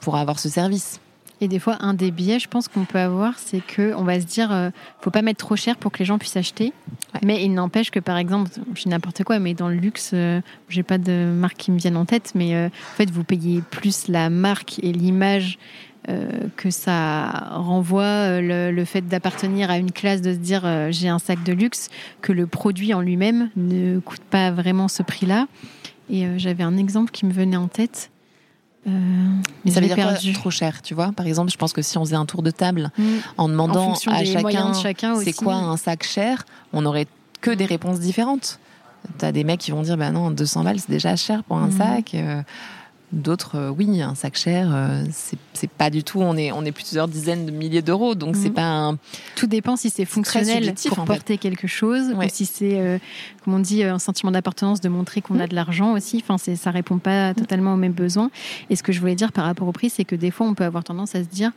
pour avoir ce service. Et des fois, un des biais, je pense qu'on peut avoir, c'est que on va se dire, euh, faut pas mettre trop cher pour que les gens puissent acheter. Ouais. Mais il n'empêche que, par exemple, je dis n'importe quoi, mais dans le luxe, euh, j'ai pas de marque qui me viennent en tête, mais euh, en fait, vous payez plus la marque et l'image euh, que ça renvoie, euh, le, le fait d'appartenir à une classe, de se dire j'ai un sac de luxe, que le produit en lui-même ne coûte pas vraiment ce prix-là. Et j'avais un exemple qui me venait en tête. Euh, Mais ça veut dire quoi, perdu. trop cher, tu vois? Par exemple, je pense que si on faisait un tour de table Mm. en demandant à chacun de chacun c'est quoi un sac cher, on aurait que des réponses différentes. T'as des mecs qui vont dire bah non 200 balles c'est déjà cher pour un Mhm. sac. Euh, D'autres, euh, oui, un sac cher, euh, c'est pas du tout. On est, on est plusieurs dizaines de milliers d'euros, donc c'est Mhm. pas un. Tout dépend si c'est fonctionnel subjectif, pour fait. porter quelque chose Ouais. ou si c'est, euh, comme on dit, un sentiment d'appartenance, de montrer qu'on a de l'argent aussi. Enfin, c'est, ça répond pas totalement aux mêmes besoins. Et ce que je voulais dire par rapport au prix, c'est que des fois, on peut avoir tendance à se dire,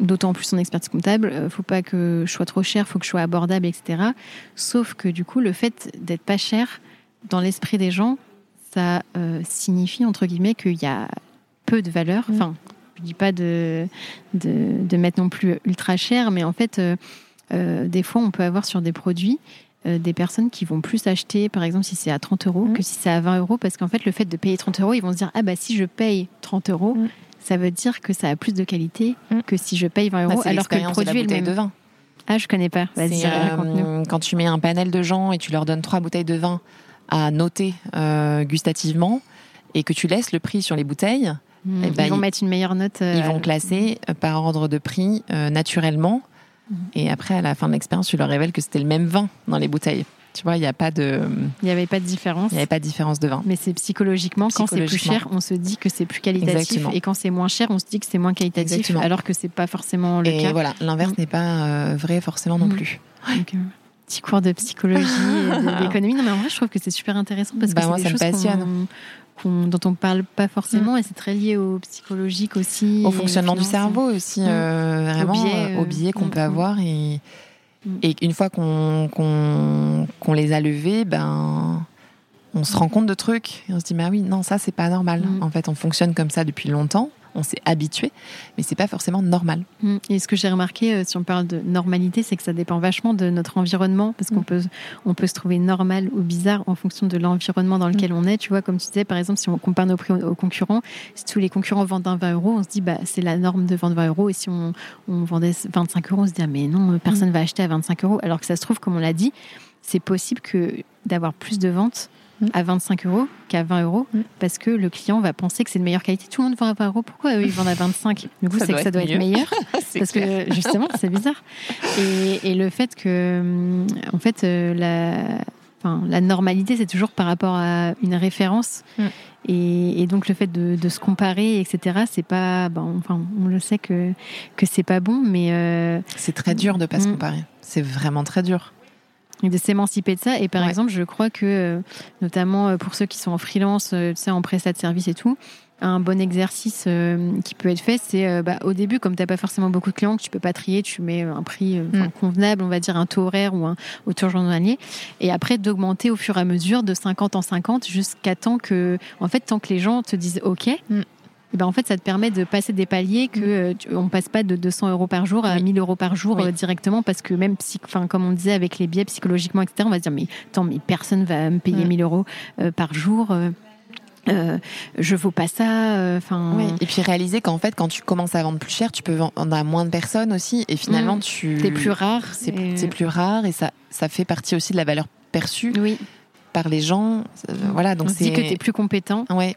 d'autant plus en expertise comptable, faut pas que je sois trop cher, faut que je sois abordable, etc. Sauf que du coup, le fait d'être pas cher dans l'esprit des gens, ça euh, signifie entre guillemets qu'il y a peu de valeur. Mm. Enfin, je dis pas de, de, de mettre non plus ultra cher, mais en fait, euh, euh, des fois, on peut avoir sur des produits euh, des personnes qui vont plus acheter, par exemple, si c'est à 30 euros Mm. que si c'est à 20 euros, parce qu'en fait, le fait de payer 30 euros, ils vont se dire ah bah si je paye 30 euros, Mm. ça veut dire que ça a plus de qualité Mm. que si je paye 20 Bah, euros, alors que le l'expérience de la produit est le bouteille même. de vin. Ah, je connais pas. Vas-y, euh, quand tu mets un panel de gens et tu leur donnes trois bouteilles de vin à noter euh, gustativement et que tu laisses le prix sur les bouteilles, Mm. eh ben, ils vont ils- mettre une meilleure note. euh, ils vont classer euh, par ordre de prix euh, naturellement. Mhm. Et après, à la fin de l'expérience, tu leur révèles que c'était le même vin dans les bouteilles. Tu vois, il n'y a pas de, Il n'y avait pas de différence. il y avait pas de différence de vin. Mais c'est psychologiquement, quand c'est plus cher, on se dit que c'est plus qualitatif. Exactement. Et quand c'est moins cher, on se dit que c'est moins qualitatif, Exactement. alors que c'est pas forcément le Et cas. voilà, l'inverse Mm. n'est pas euh, vrai forcément non plus. Euh, petit cours de psychologie et d'économie. Non, mais en vrai, je trouve que c'est super intéressant parce que Bah, c'est moi, des ça choses qu'on- dont on parle pas forcément et c'est très lié au psychologique aussi. Au fonctionnement du cerveau aussi, Mm. euh, vraiment, biais, euh, au euh, biais qu'on mm, peut mm. avoir. Et, Mm. et une fois qu'on les a levés, ben, on se rend compte de trucs. Et on se dit, bah oui, non, ça, c'est pas normal. Mm. En fait, on fonctionne comme ça depuis longtemps. On s'est habitué, mais c'est pas forcément normal. Mm. Et ce que j'ai remarqué, euh, si on parle de normalité, c'est que ça dépend vachement de notre environnement, parce qu'on Mm. peut, on peut se trouver normal ou bizarre en fonction de l'environnement dans lequel on est. Tu vois, comme tu disais, par exemple, si on compare nos prix aux, aux concurrents, si tous les concurrents vendent un 20 euros, on se dit, bah, c'est la norme de vendre 20 euros. Et si on, on vendait 25 euros, on se dit, ah, mais non, personne va acheter à 25 euros. Alors que ça se trouve, comme on l'a dit, c'est possible que d'avoir plus de ventes À 25 euros qu'à 20 euros Mm. parce que le client va penser que c'est de meilleure qualité. Tout le monde vend à 20 euros. Pourquoi eux, ils vendent à 25 Du coup, Ça c'est que doit ça être doit être meilleur. Parce clair. que justement, c'est bizarre. Et, et le fait que, hum, en fait, euh, la, enfin, la normalité, c'est toujours par rapport à une référence. Mm. Et, et donc le fait de, de se comparer, etc., c'est pas, ben, enfin, on le sait que que c'est pas bon, mais euh, C'est très dur de pas se Mm. comparer. C'est vraiment très dur. Et de s'émanciper de ça. Et par Ouais. exemple, je crois que, euh, notamment euh, pour ceux qui sont en freelance, euh, tu sais, en prestat de service et tout, un bon exercice euh, qui peut être fait, c'est euh, bah, au début, comme tu n'as pas forcément beaucoup de clients, que tu peux pas trier, tu mets un prix euh, Mm. convenable, on va dire un taux horaire ou un au taux journalier, et après d'augmenter au fur et à mesure de 50 en 50 jusqu'à temps que, en fait, tant que les gens te disent OK. Mm. Et ben en fait, ça te permet de passer des paliers que euh, tu- on passe pas de 200 euros par jour à Oui. 1000 euros par jour Oui. euh, directement parce que même psy- enfin comme on disait avec les biais psychologiquement etc on va se dire mais attends mais personne va me payer Mm. 1000 euros euh, par jour euh, je vaux pas ça euh, enfin Oui. Et puis réaliser qu'en fait, quand tu commences à vendre plus cher, tu peux vendre à moins de personnes aussi. Et finalement, Mm. tu. c'est plus rare C'est et- c'est plus rare et ça, ça fait partie aussi de la valeur perçue oui par les gens. Voilà, donc dit que tu es c'est. plus compétent Ouais.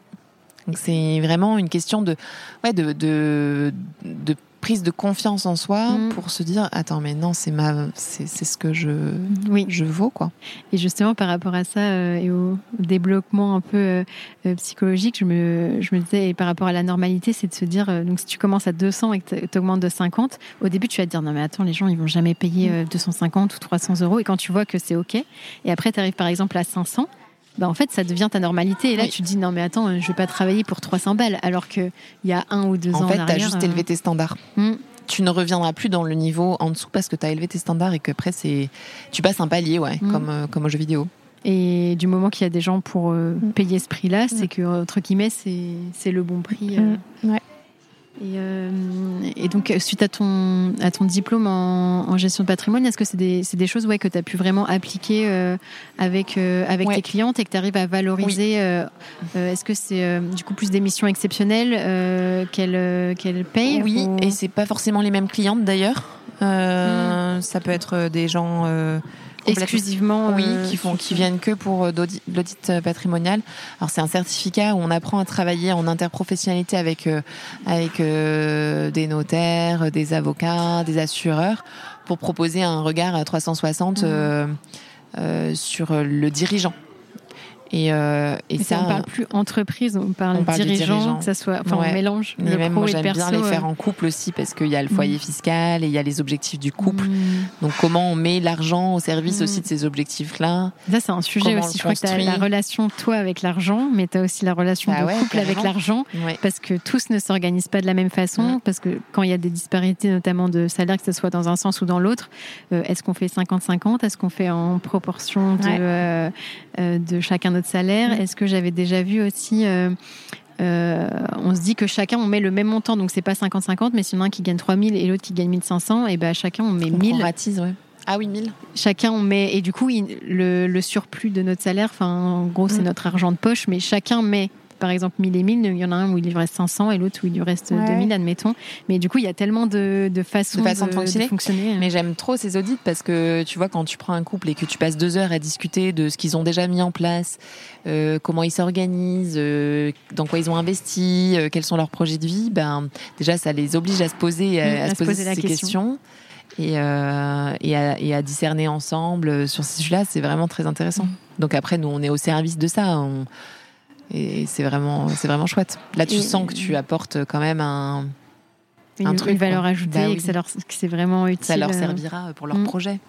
Donc c'est vraiment une question de, ouais, de, de, de prise de confiance en soi Mm. pour se dire attends mais non c'est ma c'est c'est ce que je oui je vaux quoi. Et justement, par rapport à ça euh, et au développement un peu euh, euh, psychologique, je me, je me disais, et par rapport à la normalité, c'est de se dire, euh, donc si tu commences à 200 et que tu augmentes de 50, au début, tu vas te dire, non mais attends, les gens, ils vont jamais payer euh, 250 ou 300 euros. Et quand tu vois que c'est OK, et après, tu arrives par exemple à 500, bah en fait, ça devient ta normalité. Et là, Oui. tu te dis, non mais attends, euh, je vais pas travailler pour 300 balles, alors qu'il y a un ou deux ans En fait, tu as juste euh, élevé tes standards. hmm, Tu ne reviendras plus dans le niveau en dessous parce que tu as élevé tes standards et que après c'est tu passes un palier ouais, Mm. comme euh, comme au jeu vidéo. Et du moment qu'il y a des gens pour euh, Mm. payer ce prix-là, c'est que, entre guillemets, c'est c'est le bon prix. euh. Ouais. Et, euh, et donc, suite à ton, à ton diplôme en, en gestion de patrimoine, est-ce que c'est des, c'est des choses ouais, que tu as pu vraiment appliquer euh, avec, euh, avec Ouais. tes clientes et que tu arrives à valoriser euh, Est-ce que c'est du coup plus des missions exceptionnelles qu'elles qu'elles payent Oui, ou- et c'est pas forcément les mêmes clientes d'ailleurs. Euh, Ça peut être des gens exclusivement Oui, euh, qui font, qui viennent que pour euh, l'audit euh, patrimonial. Alors c'est un certificat où on apprend à travailler en interprofessionnalité avec avec euh, des notaires, des avocats, des assureurs pour proposer un regard à 360 Mhm. euh, sur le dirigeant. Et, euh, et ça, on parle plus entreprise, on parle, on parle dirigeant, que ça soit, enfin, on mélange le même, pro moi, j'aime bien les faire en couple aussi parce qu'il y a le foyer mm. fiscal et il y a les objectifs du couple. Mm. Donc, comment on met l'argent au service mm. aussi de ces objectifs-là? Ça, c'est un sujet aussi. Je crois que tu as la relation, toi, avec l'argent, mais tu as aussi la relation bah de couple avec l'argent parce que tous ne s'organisent pas de la même façon. Parce que quand il y a des disparités, notamment de salaire, que ce soit dans un sens ou dans l'autre, euh, est-ce qu'on fait 50-50 Est-ce qu'on fait en proportion de, euh, euh, de chacun de salaire. Est-ce que j'avais déjà vu aussi euh, euh, on se dit que chacun on met le même montant, donc c'est pas 50-50, mais si y en a un qui gagne 3000 et l'autre qui gagne 1500, et ben chacun on met 1000. On Ah oui, 1000. Chacun on met, et du coup le, surplus de notre salaire, enfin en gros c'est mm. notre argent de poche, mais chacun met par exemple 1000 et 1000, il y en a un où il lui reste 500 et l'autre où il lui reste 2000, admettons. Mais du coup, il y a tellement de, façons, de, fonctionner. Mais j'aime trop ces audits parce que tu vois, quand tu prends un couple et que tu passes deux heures à discuter de ce qu'ils ont déjà mis en place, euh, comment ils s'organisent, euh, dans quoi ils ont investi, euh, quels sont leurs projets de vie, ben, déjà, ça les oblige à se poser, à, se poser, ces questions. Et, et, à, discerner ensemble sur ces sujets-là, c'est vraiment très intéressant. Mmh. Donc après, nous, on est au service de ça. On, et c'est vraiment, c'est vraiment chouette. Là, tu sens que tu apportes quand même un, une, un truc, une valeur ajoutée bah et que, ça leur, c'est vraiment utile. Ça leur euh. servira pour leur mm. projet.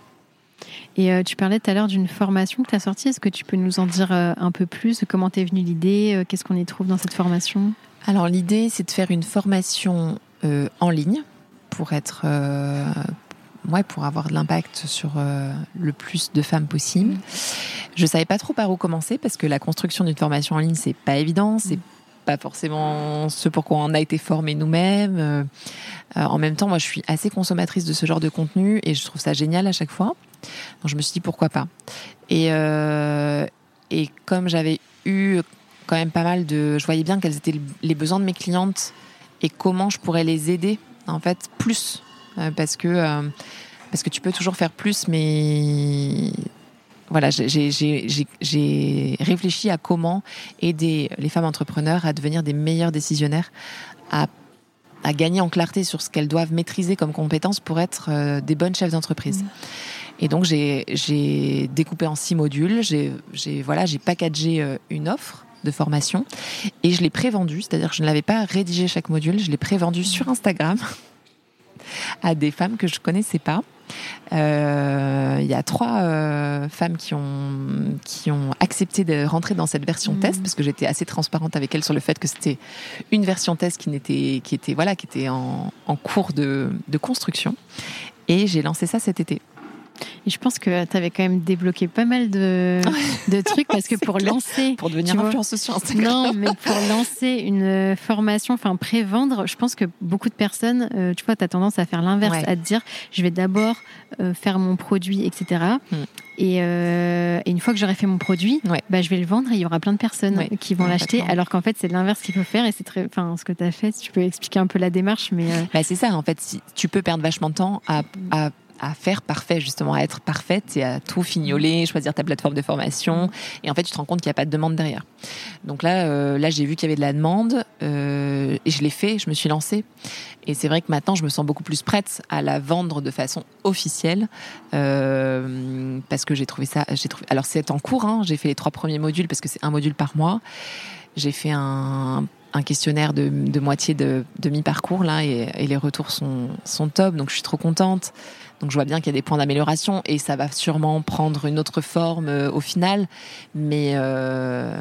Et euh, tu parlais tout à l'heure d'une formation que tu as sortie. Est-ce que tu peux nous en dire euh, un peu plus? Comment t'es venue l'idée? Qu'est-ce qu'on y trouve dans cette formation? Alors, l'idée, c'est de faire une formation en ligne pour être ouais, pour avoir de l'impact sur euh, le plus de femmes possible. Je savais pas trop par où commencer parce que la construction d'une formation en ligne c'est pas évident, c'est mm. pas forcément ce pour quoi on a été formé nous-mêmes. Euh, en même temps, moi, je suis assez consommatrice de ce genre de contenu et je trouve ça génial à chaque fois. Donc, je me suis dit pourquoi pas? Et, euh, et comme j'avais eu quand même pas mal de, je voyais bien quels étaient les besoins de mes clientes et comment je pourrais les aider en fait plus parce que euh, parce que tu peux toujours faire plus, mais voilà, j'ai réfléchi à comment aider les femmes entrepreneurs à devenir des meilleurs décisionnaires, à, à gagner en clarté sur ce qu'elles doivent maîtriser comme compétences pour être euh, des bonnes chefs d'entreprise. Mmh. Et donc j'ai découpé en six modules, j'ai voilà, j'ai packagé une offre de formation et je l'ai prévendue, c'est-à-dire que je ne l'avais pas rédigé chaque module, je l'ai prévendu sur Instagram à des femmes que je connaissais pas. Euh, il y a trois euh, femmes qui ont qui ont accepté de rentrer dans cette version mmh. test parce que j'étais assez transparente avec elles sur le fait que c'était une version test qui n'était qui était voilà qui était en, en cours de, de construction et j'ai lancé ça cet été. Et je pense que tu avais quand même débloqué pas mal de, de trucs parce que pour lancer. Pour devenir influenceuse sur Instagram. Non, mais pour lancer une formation, enfin pré-vendre, je pense que beaucoup de personnes, euh, tu vois, tu as tendance à faire l'inverse, à te dire je vais d'abord euh, faire mon produit, etc. Et, euh, et, une fois que j'aurai fait mon produit, bah, je vais le vendre et il y aura plein de personnes qui vont l'acheter. Alors qu'en fait, c'est l'inverse qu'il faut faire et c'est très, enfin, ce que tu as fait. Si tu peux expliquer un peu la démarche, mais. Bah, c'est ça, en fait. Si tu peux perdre vachement de temps à, à à faire parfait, justement, à être parfaite et à tout fignoler, choisir ta plateforme de formation. Et en fait, tu te rends compte qu'il n'y a pas de demande derrière. Donc là, euh, là, j'ai vu qu'il y avait de la demande euh, et je l'ai fait, je me suis lancée. Et c'est vrai que maintenant, je me sens beaucoup plus prête à la vendre de façon officielle euh, parce que j'ai trouvé ça. J'ai trouvé. Alors c'est en cours. Hein, j'ai fait les trois premiers modules parce que c'est un module par mois. J'ai fait un un questionnaire de, de moitié de, de mi-parcours là et, et, les retours sont, sont top donc je suis trop contente donc je vois bien qu'il y a des points d'amélioration et ça va sûrement prendre une autre forme euh, au final, mais euh,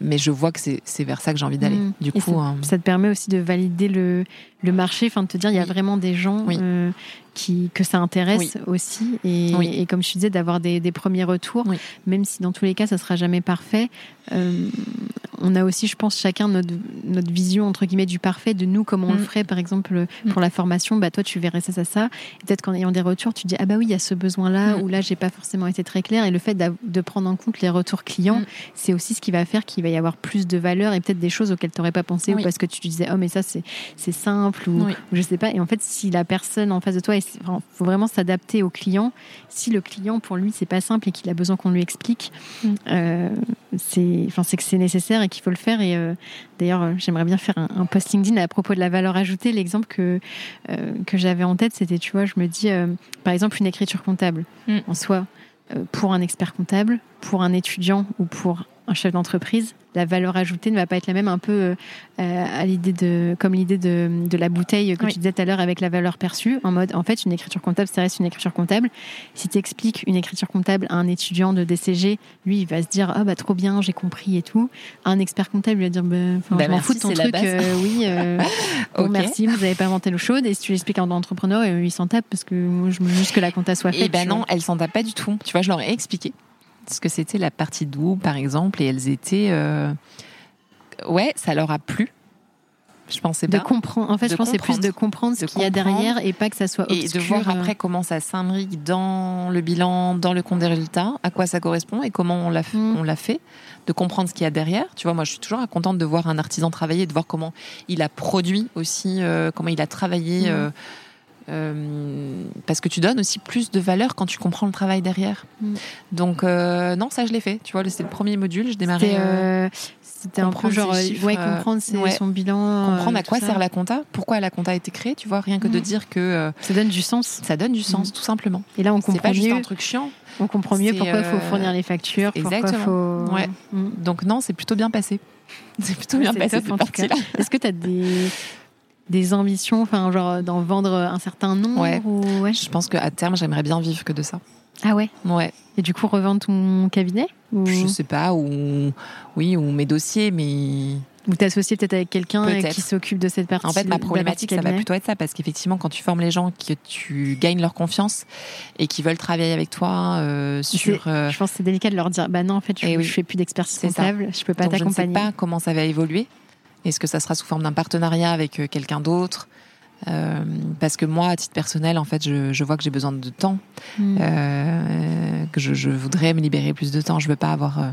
mais je vois que c'est vers ça que j'ai envie d'aller. Mmh. Du coup, hein. ça, te permet aussi de valider le, le marché, enfin de te dire il y a vraiment des gens euh, qui que ça intéresse aussi et, et, comme je te disais d'avoir des, des, premiers retours, même si dans tous les cas ça sera jamais parfait. Euh, on a aussi, je pense, chacun notre, notre vision entre guillemets du parfait de nous comment on le mmh. ferait, par exemple pour mmh. la formation. Bah toi tu verrais ça ça ça. Peut-être qu'en ayant des retours, tu dis ah bah oui, il y a ce besoin-là mm. ou là j'ai pas forcément été très clair. Et le fait de prendre en compte les retours clients, mm. c'est aussi ce qui va faire qu'il va y avoir plus de valeur et peut-être des choses auxquelles tu n'aurais pas pensé ou parce que tu te disais oh mais ça c'est c'est simple ou, je sais pas. Et en fait, si la personne en face de toi, il faut vraiment s'adapter au client. Si le client pour lui c'est pas simple et qu'il a besoin qu'on lui explique, mm. euh, c'est enfin c'est que c'est nécessaire et qu'il faut le faire. Et euh, d'ailleurs, euh, j'aimerais bien faire un, un post LinkedIn à propos de la valeur ajoutée. L'exemple que que j'avais en tête, c'était tu vois, je me dis par exemple, une écriture comptable mm. en soi. pour un expert comptable, pour un étudiant ou pour un chef d'entreprise, la valeur ajoutée ne va pas être la même un peu euh, à l'idée de comme l'idée de, de, la bouteille que Oui. tu disais tout à l'heure avec la valeur perçue en mode en fait une écriture comptable ça reste une écriture comptable si tu expliques une écriture comptable à un étudiant de DCG lui il va se dire ah bah trop bien j'ai compris et tout un expert comptable il va dire bah, Bah, je m'en fous de ton truc euh, oui euh, bon, merci vous n'avez pas inventé l'eau chaude et si tu l'expliques à un entrepreneur il s'en tape parce que moi je veux juste que la compta soit faite Et ben non, vois. elles s'en tapent pas du tout. Tu vois, je leur ai expliqué ce que c'était la partie doux, par exemple, et elles étaient. euh, Ouais, ça leur a plu. Je pensais de pas. comprendre en fait de je c'est plus de comprendre ce De qu'il y a derrière et pas que ça soit Et obscur de voir euh. après comment ça s'imbrique dans le bilan, dans le compte des résultats, à quoi ça correspond et comment on l'a f- Mm. on l'a fait, de comprendre ce qu'il y a derrière. Tu vois, moi, je suis toujours contente de voir un artisan travailler, de voir comment il a produit aussi, euh, comment il a travaillé. Mm. euh, euh, parce que tu donnes aussi plus de valeur quand tu comprends le travail derrière. Mm. Donc, euh, non, ça, je l'ai fait. Tu vois, c'était le premier module. Je démarrais. C'était, euh, un peu comprendre genre, chiffres, ouais, comprendre ses- ouais. son bilan. comprendre à quoi ça. sert la compta, pourquoi la compta a été créée, tu vois, rien que de Mm. dire que Ça donne du sens. ça donne du sens, tout simplement. Et là, on C'est comprend pas juste mieux. un truc chiant. On comprend mieux pourquoi il faut fournir les factures. Pourquoi exactement. faut. Ouais. Mm. Donc non, c'est plutôt bien passé. C'est plutôt bien passé. Est-ce que tu as des, des ambitions, enfin, genre d'en vendre un certain nombre Ouais. ou... ouais. Je pense qu'à terme, j'aimerais bien vivre que de ça. Ah ouais. Ouais, Et du coup, revendre ton cabinet Ou, je sais pas, ou oui, ou mes dossiers, mais ou t'associer peut-être avec quelqu'un qui s'occupe de cette partie en fait, ma problématique, ça va plutôt être ça, parce qu'effectivement, quand tu formes les gens, que tu gagnes leur confiance et qui veulent travailler avec toi euh, sur. euh, Je pense que c'est délicat de leur dire bah non, en fait, je, Eh oui. je fais plus d'expertise C'est ça. comptable, je peux pas donc je ne sais t'accompagner. pas comment ça va évoluer. Est-ce que ça sera sous forme d'un partenariat avec euh, quelqu'un d'autre? Euh, Parce que moi, à titre personnel, en fait, je, je vois que j'ai besoin de temps. Mm. euh, que je, je voudrais me libérer plus de temps. Je veux pas avoir. euh,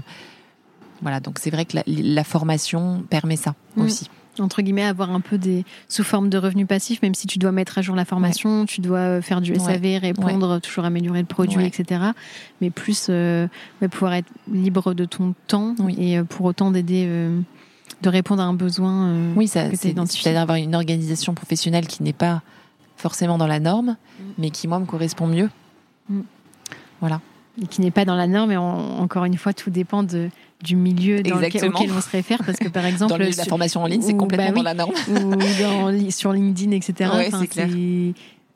Voilà, donc c'est vrai que la, la formation permet ça Mm. aussi. entre guillemets, avoir un peu des sous forme de revenus passifs, même si tu dois mettre à jour la formation, tu dois faire du Ouais. SAV, répondre, toujours améliorer le produit, etc. Mais plus euh, pouvoir être libre de ton temps Oui. et pour autant d'aider, euh, de répondre à un besoin. euh, Oui, ça, c'est- c'est-à-dire avoir une organisation professionnelle qui n'est pas forcément dans la norme, Mm. mais qui moi me correspond mieux. Mm. Voilà. et qui n'est pas dans la norme. Et en- encore une fois, tout dépend de, du milieu dans lequel, auquel on se réfère. Parce que par exemple, Dans le milieu de la sur- formation en ligne, c'est complètement bah oui. dans la norme. ou dans, sur LinkedIn, etc. Ouais, Enfin, c'est clair.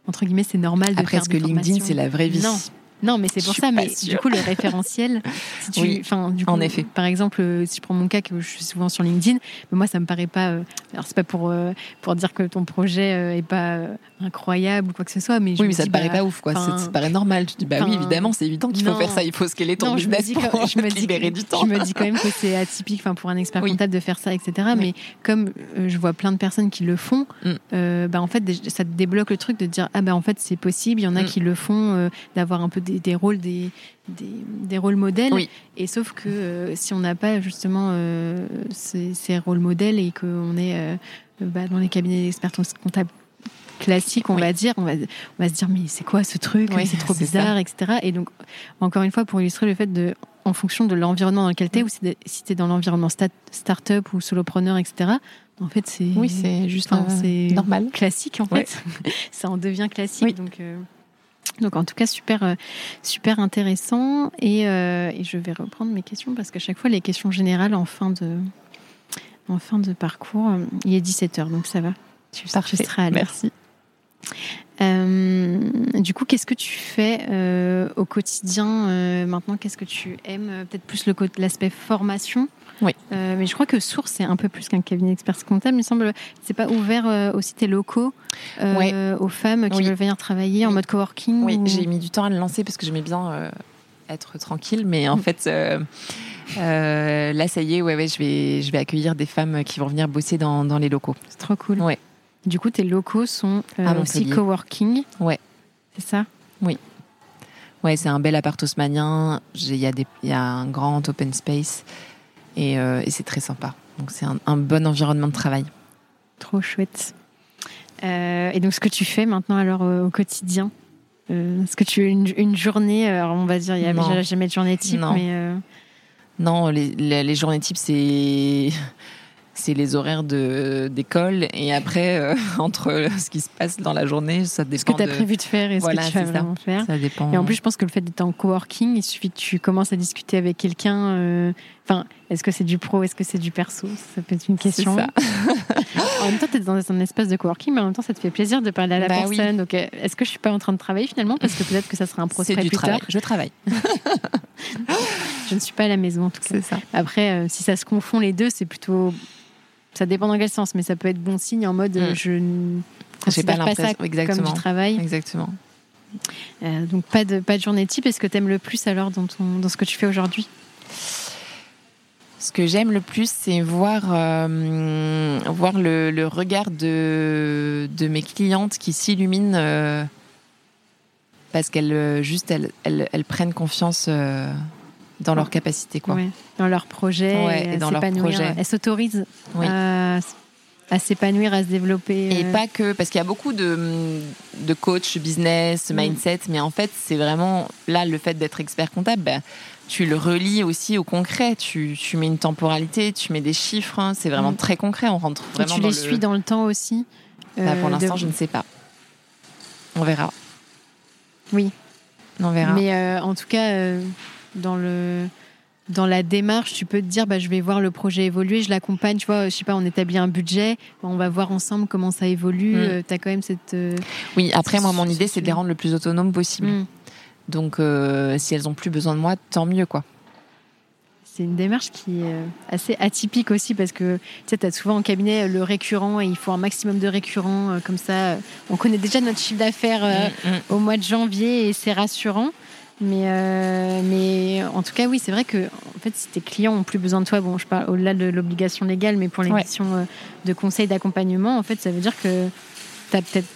Entre guillemets, c'est normal de Après, faire est-ce que LinkedIn, c'est la vraie vie Non. Non, mais c'est pour ça. Mais sûre. du coup, le référentiel, si tu, Oui, enfin, du coup, en effet. Par exemple, euh, si je prends mon cas que je suis souvent sur LinkedIn, mais moi, ça me paraît pas. euh, alors, c'est pas pour euh, pour dire que ton projet euh, est pas euh, incroyable ou quoi que ce soit, mais je Oui, mais ça te paraît bah, pas ouf, quoi. Ça te paraît normal. Tu te dis, bah oui, évidemment, c'est évident qu'il faut non. faire ça. Il faut scaler ton Non, je me business dis pour que- je me dis libérer du temps. Je me dis quand même que c'est atypique, enfin pour un expert Oui. comptable de faire ça, etc. Oui. Mais comme je vois plein de personnes qui le font, Mm. bah en fait ça te débloque le truc de te dire ah bah en fait c'est possible. Il y en a Mm. qui le font, d'avoir un peu des, des rôles des, des des rôles modèles. Oui. Et sauf que euh, si on n'a pas justement euh, ces, ces rôles modèles et qu'on est euh, bah, dans les cabinets d'experts comptables classiques, on Oui. va dire, on va, on va se dire mais c'est quoi ce truc? Oui, C'est trop ça. bizarre, etc. Et donc encore une fois pour illustrer le fait de en fonction de l'environnement dans lequel tu es, ou si tu es dans l'environnement sta- start-up ou solopreneur, etc., en fait, c'est Oui, c'est juste Enfin, c'est- normal. classique, en Ouais. fait. Ça en devient classique. Donc, euh, donc, en tout cas, super, euh, super intéressant. Et, euh, et je vais reprendre mes questions parce qu'à chaque fois, les questions générales en fin de, en fin de parcours, euh, il est 17h, donc ça va. Tu, seras à. Merci. Euh, du coup, qu'est-ce que tu fais euh, au quotidien maintenant? Qu'est-ce que tu aimes Peut-être plus l'aspect formation? Oui. Euh, mais je crois que Source c'est un peu plus qu'un cabinet d'experts comptables. Il me semble. C'est pas ouvert euh, aussi tes locaux euh, aux femmes qui Oui. veulent venir travailler en Oui. mode coworking. Oui, ou- j'ai mis du temps à le lancer parce que j'aimais bien euh, être tranquille, mais en Mm. fait, là, ça y est, ouais, ouais, je vais, je vais accueillir des femmes qui vont venir bosser dans, dans les locaux. C'est trop cool. Ouais. Du coup, tes locaux sont aussi coworking. Ouais. C'est ça? Ouais, c'est un bel appart haussmannien. J'ai- Il y, y a un grand open space et, euh, et c'est très sympa. Donc, c'est un, un bon environnement de travail. Trop chouette. Euh, et donc, ce que tu fais maintenant, alors, euh, au quotidien euh, Est-ce que tu une, une journée Alors, on va dire, il n'y a Non. jamais- de journée type, Non. mais. euh, Non, les, les, les journées types, c'est. c'est les horaires de d'école et après euh, entre ce qui se passe dans la journée, ça dépend. Ce que tu as de- prévu de faire et ce Voilà, que tu vas vraiment faire. Ça dépend. Et en plus, je pense que le fait d'être en coworking, il suffit que tu commences à discuter avec quelqu'un. euh, Enfin, est-ce que c'est du pro, est-ce que c'est du perso? Ça peut être une question. ça. En même temps, tu es dans un espace de coworking, mais en même temps, ça te fait plaisir de parler à la Bah oui. personne. Donc, euh, est-ce que je suis pas en train de travailler finalement? Parce que peut-être que ça sera un prospect du plus travail. tard. Je travaille. Je ne suis pas à la maison en tout cas. Ça. Après, euh, si ça se confond les deux, c'est plutôt. Ça dépend dans quel sens, mais ça peut être bon signe en mode euh, Mm. je ne considère pas pas, ça l'impression. comme Exactement. du travail. Exactement. Euh, donc pas de, pas de journée type. Est-ce que tu aimes le plus alors dans, ton, dans ce que tu fais aujourd'hui? Ce que j'aime le plus, c'est voir, euh, voir le, le regard de, de mes clientes qui s'illuminent euh, parce qu'elles euh, juste elles, elles, elles prennent confiance euh, dans leur capacité. Quoi. Ouais. Dans leur projet, Ouais, et dans leur projet. Elles s'autorisent Oui. à, à s'épanouir, à se développer. Et pas que, parce qu'il y a beaucoup de, de coach business, Mm. mindset, mais en fait, c'est vraiment là le fait d'être expert comptable. bah, tu le relis aussi au concret. Tu, tu mets une temporalité, tu mets des chiffres. hein, c'est vraiment Mm. très concret. On rentre et vraiment tu dans les le- suis dans le temps aussi. Bah, pour euh, l'instant, de- je ne sais pas. On verra. Oui. On verra. Mais euh, en tout cas, euh, dans le dans la démarche, tu peux te dire, bah, je vais voir le projet évoluer, je l'accompagne, tu vois, je sais pas, on établit un budget, on va voir ensemble comment ça évolue. Mm. tu as quand même cette. euh, oui, après, moi, mon idée, c'est de les rendre le plus autonomes possible. mm. Donc, euh, si elles ont plus besoin de moi, tant mieux, quoi. C'est une démarche qui est euh, assez atypique aussi parce que tu sais, as souvent en cabinet le récurrent et il faut un maximum de récurrents. euh, comme ça, on connaît déjà notre chiffre d'affaires Mm, mm. au mois de janvier et c'est rassurant. Mais, euh, mais en tout cas, oui, c'est vrai que en fait, si tes clients ont plus besoin de toi, bon, je parle au-delà de l'obligation légale, mais pour les Ouais. missions de conseil, d'accompagnement, en fait, ça veut dire que tu as peut-être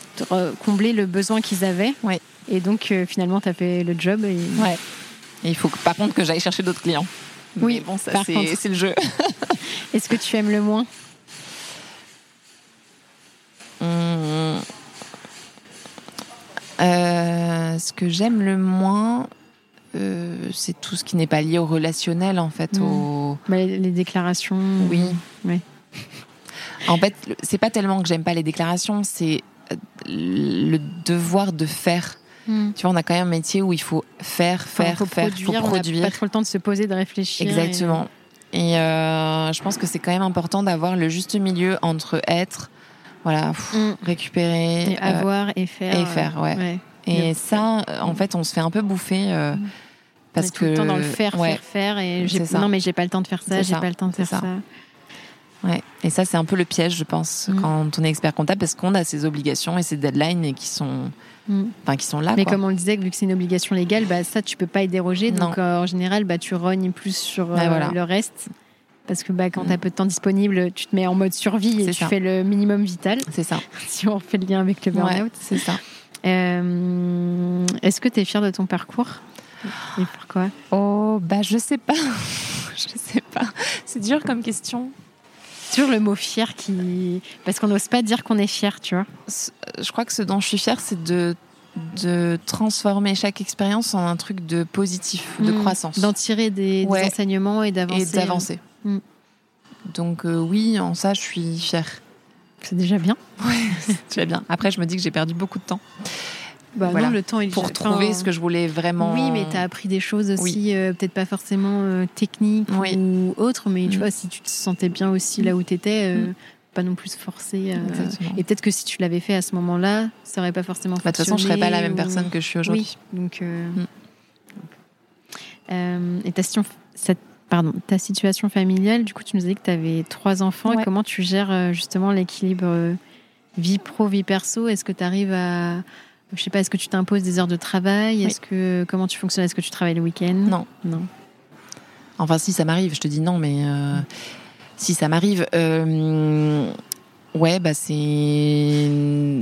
comblé le besoin qu'ils avaient. Ouais. Et donc, euh, finalement, tu as fait le job. Et... Ouais. Et il faut que, par contre que j'aille chercher d'autres clients. Oui, Mais bon, ça, c'est le jeu. Est-ce que tu aimes le moins Hum. Euh, ce que j'aime le moins, euh, c'est tout ce qui n'est pas lié au relationnel, en fait. Mm. Au... Bah, les, déclarations Oui. En fait, c'est pas tellement que j'aime pas les déclarations, c'est le devoir de faire. Hmm. Tu vois, on a quand même un métier où il faut faire, Enfin, faire, faut faire, produire, faut on produire. pas trop le temps de se poser, de réfléchir. Exactement. Et euh, je pense que c'est quand même important d'avoir le juste milieu entre être, voilà, pff, Hmm. récupérer Et euh, avoir et faire. et faire, ouais. Et ça, euh, en fait, on se fait un peu bouffer euh, Mm. parce on est tout que le temps dans le faire, ouais, faire, faire. Et non, mais j'ai pas le temps de faire ça, j'ai pas le temps de faire ça. ça. Ouais. Et ça, c'est un peu le piège, je pense, Mm. quand on est expert comptable, parce qu'on a ces obligations et ces deadlines et qui sont, enfin, qui sont là. Mais quoi. comme on le disait, vu que c'est une obligation légale, bah, ça, tu peux pas y déroger. Donc, euh, en général, bah, tu rognes plus sur euh, Ouais, voilà. le reste. Parce que bah, quand Mm. tu as peu de temps disponible, tu te mets en mode survie et tu ça. fais le minimum vital, C'est ça. si on fait le lien avec le Ouais, burn-out. c'est ça. Euh, Est-ce que tu es fière de ton parcours? Et pourquoi Oh, bah, je sais pas. je sais pas. C'est dur comme question. Toujours le mot fier qui. Parce qu'on n'ose pas dire qu'on est fier, tu vois. Je crois que ce dont je suis fière, c'est de de transformer chaque expérience en un truc de positif, de Mm. croissance D'en tirer des, enseignements et d'avancer. et d'avancer. Mm. Donc euh, oui, en ça, je suis fière. C'est déjà bien. Tu vas bien. Après, je me dis que j'ai perdu beaucoup de temps Bah Voilà. non, le temps il pour enfin, trouver ce que je voulais vraiment. Oui, mais tu as appris des choses aussi, Oui. euh, peut-être pas forcément euh, techniques Oui. ou autres, mais tu Mm. vois, si tu te sentais bien aussi là où tu étais, Mm. pas non plus se forcer. euh, et peut-être que si tu l'avais fait à ce moment-là, ça aurait pas forcément Bah, De toute façon, je serais pas la même fonctionné personne que je suis aujourd'hui. Oui, donc. euh, Mm. euh, et ta, situation- cette- pardon, ta situation familiale, du coup, tu nous as dit que tu avais trois enfants. Et comment tu gères euh, justement l'équilibre euh, vie pro, vie perso? Est-ce que tu arrives à. Je sais pas, est-ce que tu t'imposes des heures de travail? Oui. Est-ce que comment tu fonctionnes? Est-ce que tu travailles le week-end? Non. Non. Enfin, si ça m'arrive, je te dis non, mais euh, si ça m'arrive, euh, ouais, bah c'est,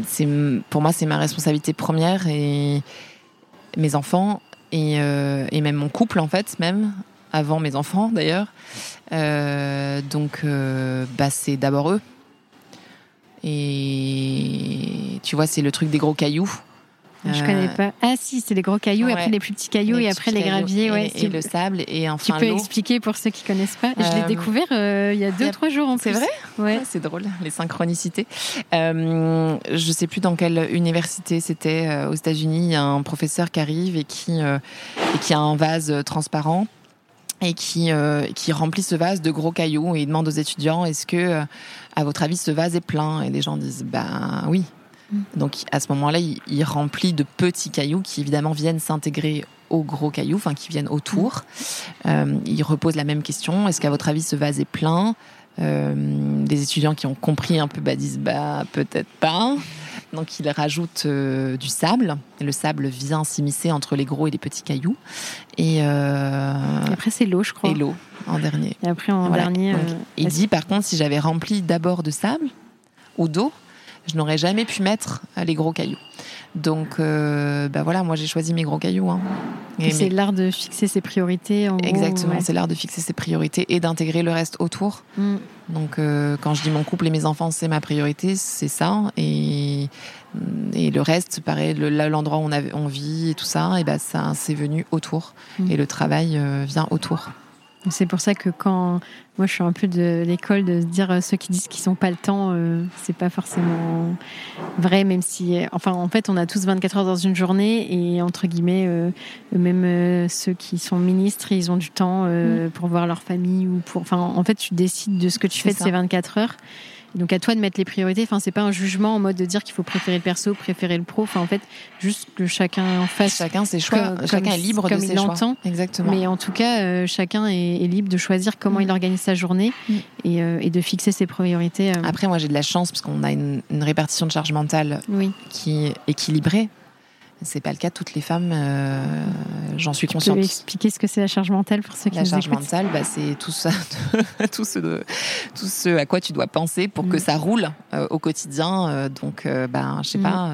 c'est, pour moi, c'est ma responsabilité première et mes enfants et, euh, et même mon couple en fait, même avant mes enfants d'ailleurs. Donc, bah c'est d'abord eux. Et tu vois, c'est le truc des gros cailloux. Je connais Euh, pas. Ah si, c'est les gros cailloux, et ouais. après les plus petits cailloux les et après les graviers. et, ouais, et tu- le sable et Tu enfin peux l'eau. expliquer pour ceux qui connaissent pas. Je l'ai Euh, découvert euh, il y a deux a- trois jours en. C'est vrai Ouais. Ah, c'est drôle, les synchronicités. Euh, je sais plus dans quelle université c'était aux États-Unis. Il y a un professeur qui arrive et qui, et qui a un vase transparent et qui, euh, qui remplit ce vase de gros cailloux et il demande aux étudiants est-ce que, à votre avis, ce vase est plein? Et les gens disent ben oui. Donc à ce moment-là, il, il remplit de petits cailloux qui évidemment viennent s'intégrer aux gros cailloux, enfin qui viennent autour. Euh, il repose la même question est-ce qu'à votre avis, ce vase est plein? Euh, des étudiants qui ont compris un peu bah, disent bah peut-être pas. Donc il rajoute euh, du sable. Et le sable vient s'immiscer entre les gros et les petits cailloux. Et, euh, Et après c'est l'eau, je crois. et l'eau en dernier. Et après en Voilà. dernier. Donc, il dit par contre si j'avais rempli d'abord de sable ou d'eau, je n'aurais jamais pu mettre euh, les gros cailloux. Donc euh, bah voilà, moi j'ai choisi mes gros cailloux. hein. Et c'est mes- l'art de fixer ses priorités. En Exactement, ouais. c'est l'art de fixer ses priorités et d'intégrer le reste autour. Mm. Donc euh, quand je dis mon couple et mes enfants, c'est ma priorité, c'est ça. Et, et le reste, pareil, le- l'endroit où on, avait, on vit et tout ça, et ben ça, c'est venu autour. Mm. Et le travail euh, vient autour. C'est pour ça que quand moi je suis un peu de l'école de se dire euh, ceux qui disent qu'ils n'ont pas le temps, euh, c'est pas forcément vrai, même si, euh, enfin en fait on a tous 24 heures dans une journée et entre guillemets euh, même euh, ceux qui sont ministres ils ont du temps euh, pour voir leur famille ou pour, enfin en fait tu décides de ce que tu fais de ces 24 heures. Donc à toi de mettre les priorités. Enfin c'est pas un jugement en mode de dire qu'il faut préférer le perso, préférer le pro. Enfin en fait juste que chacun fasse Chacun ses choix, comme- chacun comme- est libre comme de il ses choix. l'entend. Exactement. Mais en tout cas, euh, chacun est, est libre de choisir comment Mm. il organise sa journée Mm. et, euh, et de fixer ses priorités. euh. Après, moi j'ai de la chance parce qu'on a une, une répartition de charge mentale oui, qui est équilibrée. C'est pas le cas de toutes les femmes, euh, j'en suis tu peux consciente. expliquer ce que c'est la charge mentale pour ceux qui La nous charge écoutent. mentale, bah, c'est tout ça, tout ce, de- tout ce à quoi tu dois penser pour que Mm. ça roule euh, au quotidien. Euh, donc, ben, je sais Mm. pas,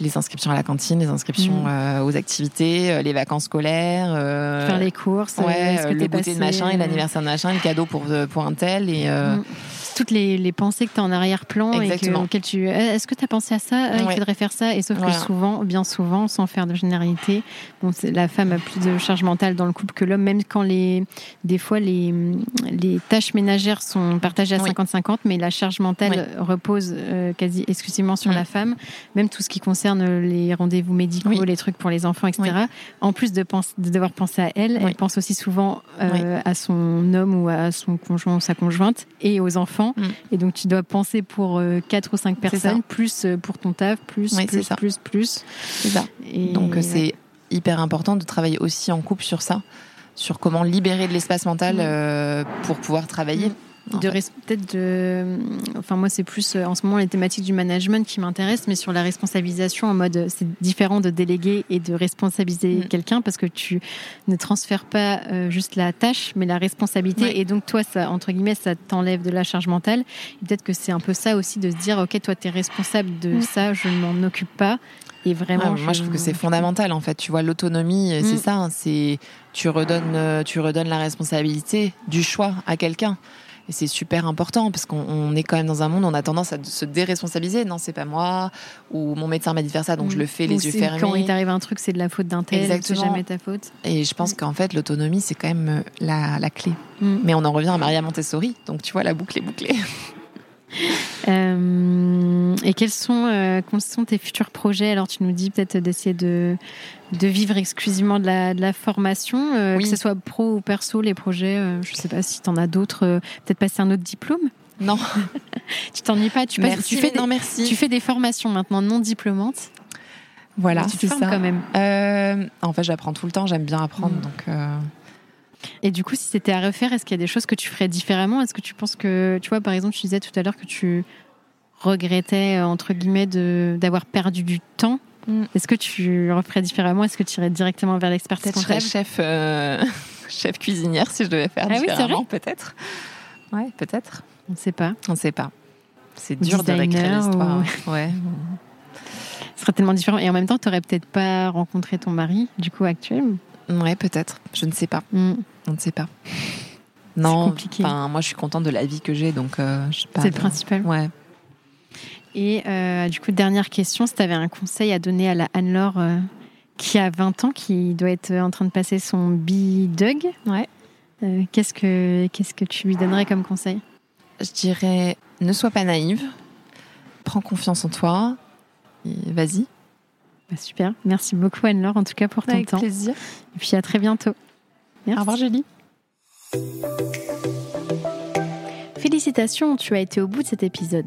les inscriptions à la cantine, les inscriptions Mm. euh, aux activités, euh, les vacances scolaires, euh, Faire les courses, ouais, que le t'es goûter de passé, machin et l'anniversaire de machin, le cadeau pour pour un tel et. Toutes les, les pensées que tu as en arrière-plan et que, auxquelles tu. euh, Est-ce que tu as pensé à ça Euh, Il faudrait faire ça? Et sauf Voilà. que souvent, bien souvent, sans faire de généralité, bon, la femme a plus de charge mentale dans le couple que l'homme, même quand les, des fois les, les tâches ménagères sont partagées à Oui. 50-50, mais la charge mentale repose euh, quasi exclusivement sur la femme. Même tout ce qui concerne les rendez-vous médicaux, les trucs pour les enfants, etc. En plus de, pense- de devoir penser à elle, elle pense aussi souvent euh, à son homme ou à son conjoint ou sa conjointe et aux enfants. Mm. Et donc tu dois penser pour euh, quatre ou cinq personnes, plus euh, pour ton taf, plus, Oui, plus, ça. plus, plus. c'est ça. Et, Donc euh, ouais. c'est hyper important de travailler aussi en couple sur ça, sur comment libérer de l'espace mental Mm. euh, pour pouvoir travailler. De peut-être de enfin moi c'est plus euh, en ce moment les thématiques du management qui m'intéressent mais sur la responsabilisation en mode euh, c'est différent de déléguer et de responsabiliser Mm. quelqu'un parce que tu ne transfères pas euh, juste la tâche mais la responsabilité Ouais. et donc toi ça entre guillemets ça t'enlève de la charge mentale peut-être que c'est un peu ça aussi de se dire ok toi tu es responsable de Mm. ça je ne m'en occupe pas et vraiment Ouais, moi, je trouve que c'est fondamental. En fait, tu vois, l'autonomie, c'est Mm. ça. hein, C'est tu redonnes, tu redonnes la responsabilité du choix à quelqu'un. Et c'est super important parce qu'on on est quand même dans un monde où on a tendance à se déresponsabiliser. Non, c'est pas moi. Ou mon médecin m'a dit de faire ça, donc je le fais Ou les yeux fermés. quand il t'arrive un truc c'est de la faute d'un tel c'est jamais ta faute Et je pense qu'en fait, l'autonomie, c'est quand même euh, la, la clé. Mm. Mais on en revient à Maria Montessori. Donc, tu vois, la boucle est bouclée. Euh, et quels sont, euh, quels sont tes futurs projets? Alors, tu nous dis peut-être d'essayer de, de vivre exclusivement de la, de la formation, euh, Oui. que ce soit pro ou perso, les projets. euh, je sais pas si tu en as d'autres. euh, peut-être passer un autre diplôme? Non, Tu t'ennuies pas tu, passes- merci. tu, fais non, des, merci. tu fais des formations maintenant non diplômantes. Voilà, tu te c'est formes ça. quand même. Euh, en fait, j'apprends tout le temps. J'aime bien apprendre. Mm. Donc, euh, Et du coup, si c'était à refaire, est-ce qu'il y a des choses que tu ferais différemment? Est-ce que tu penses que, tu vois, par exemple, tu disais tout à l'heure que tu regrettais, euh, entre guillemets, d'avoir perdu du temps Mm. Est-ce que tu referais différemment? Est-ce que tu irais directement vers l'expertise je serais chef, euh, chef cuisinière si je devais faire Ah oui, différemment, peut-être. Ouais, peut-être. On ne sait pas. On ne sait pas. C'est dur de réécrire l'histoire. Ouais. Ce serait tellement différent. Et en même temps, tu n'aurais peut-être pas rencontré ton mari, du coup, actuel? ouais, peut-être. Je ne sais pas. Mm. On ne sait pas. Non, compliqué. moi, je suis contente de la vie que j'ai, donc euh, je sais pas. C'est le principal. Ouais. Et euh, du coup, dernière question, si tu avais un conseil à donner à la Anne-Laure euh, qui a 20 ans, qui doit être en train de passer son bidug, Ouais. euh, qu'est-ce que qu'est-ce que tu lui donnerais comme conseil? Je dirais, ne sois pas naïve. Prends confiance en toi. Et vas-y. Bah, Super, merci beaucoup Anne-Laure en tout cas pour ton Avec temps. plaisir. Et puis à très bientôt. Merci. Au revoir, Julie. Félicitations, tu as été au bout de cet épisode.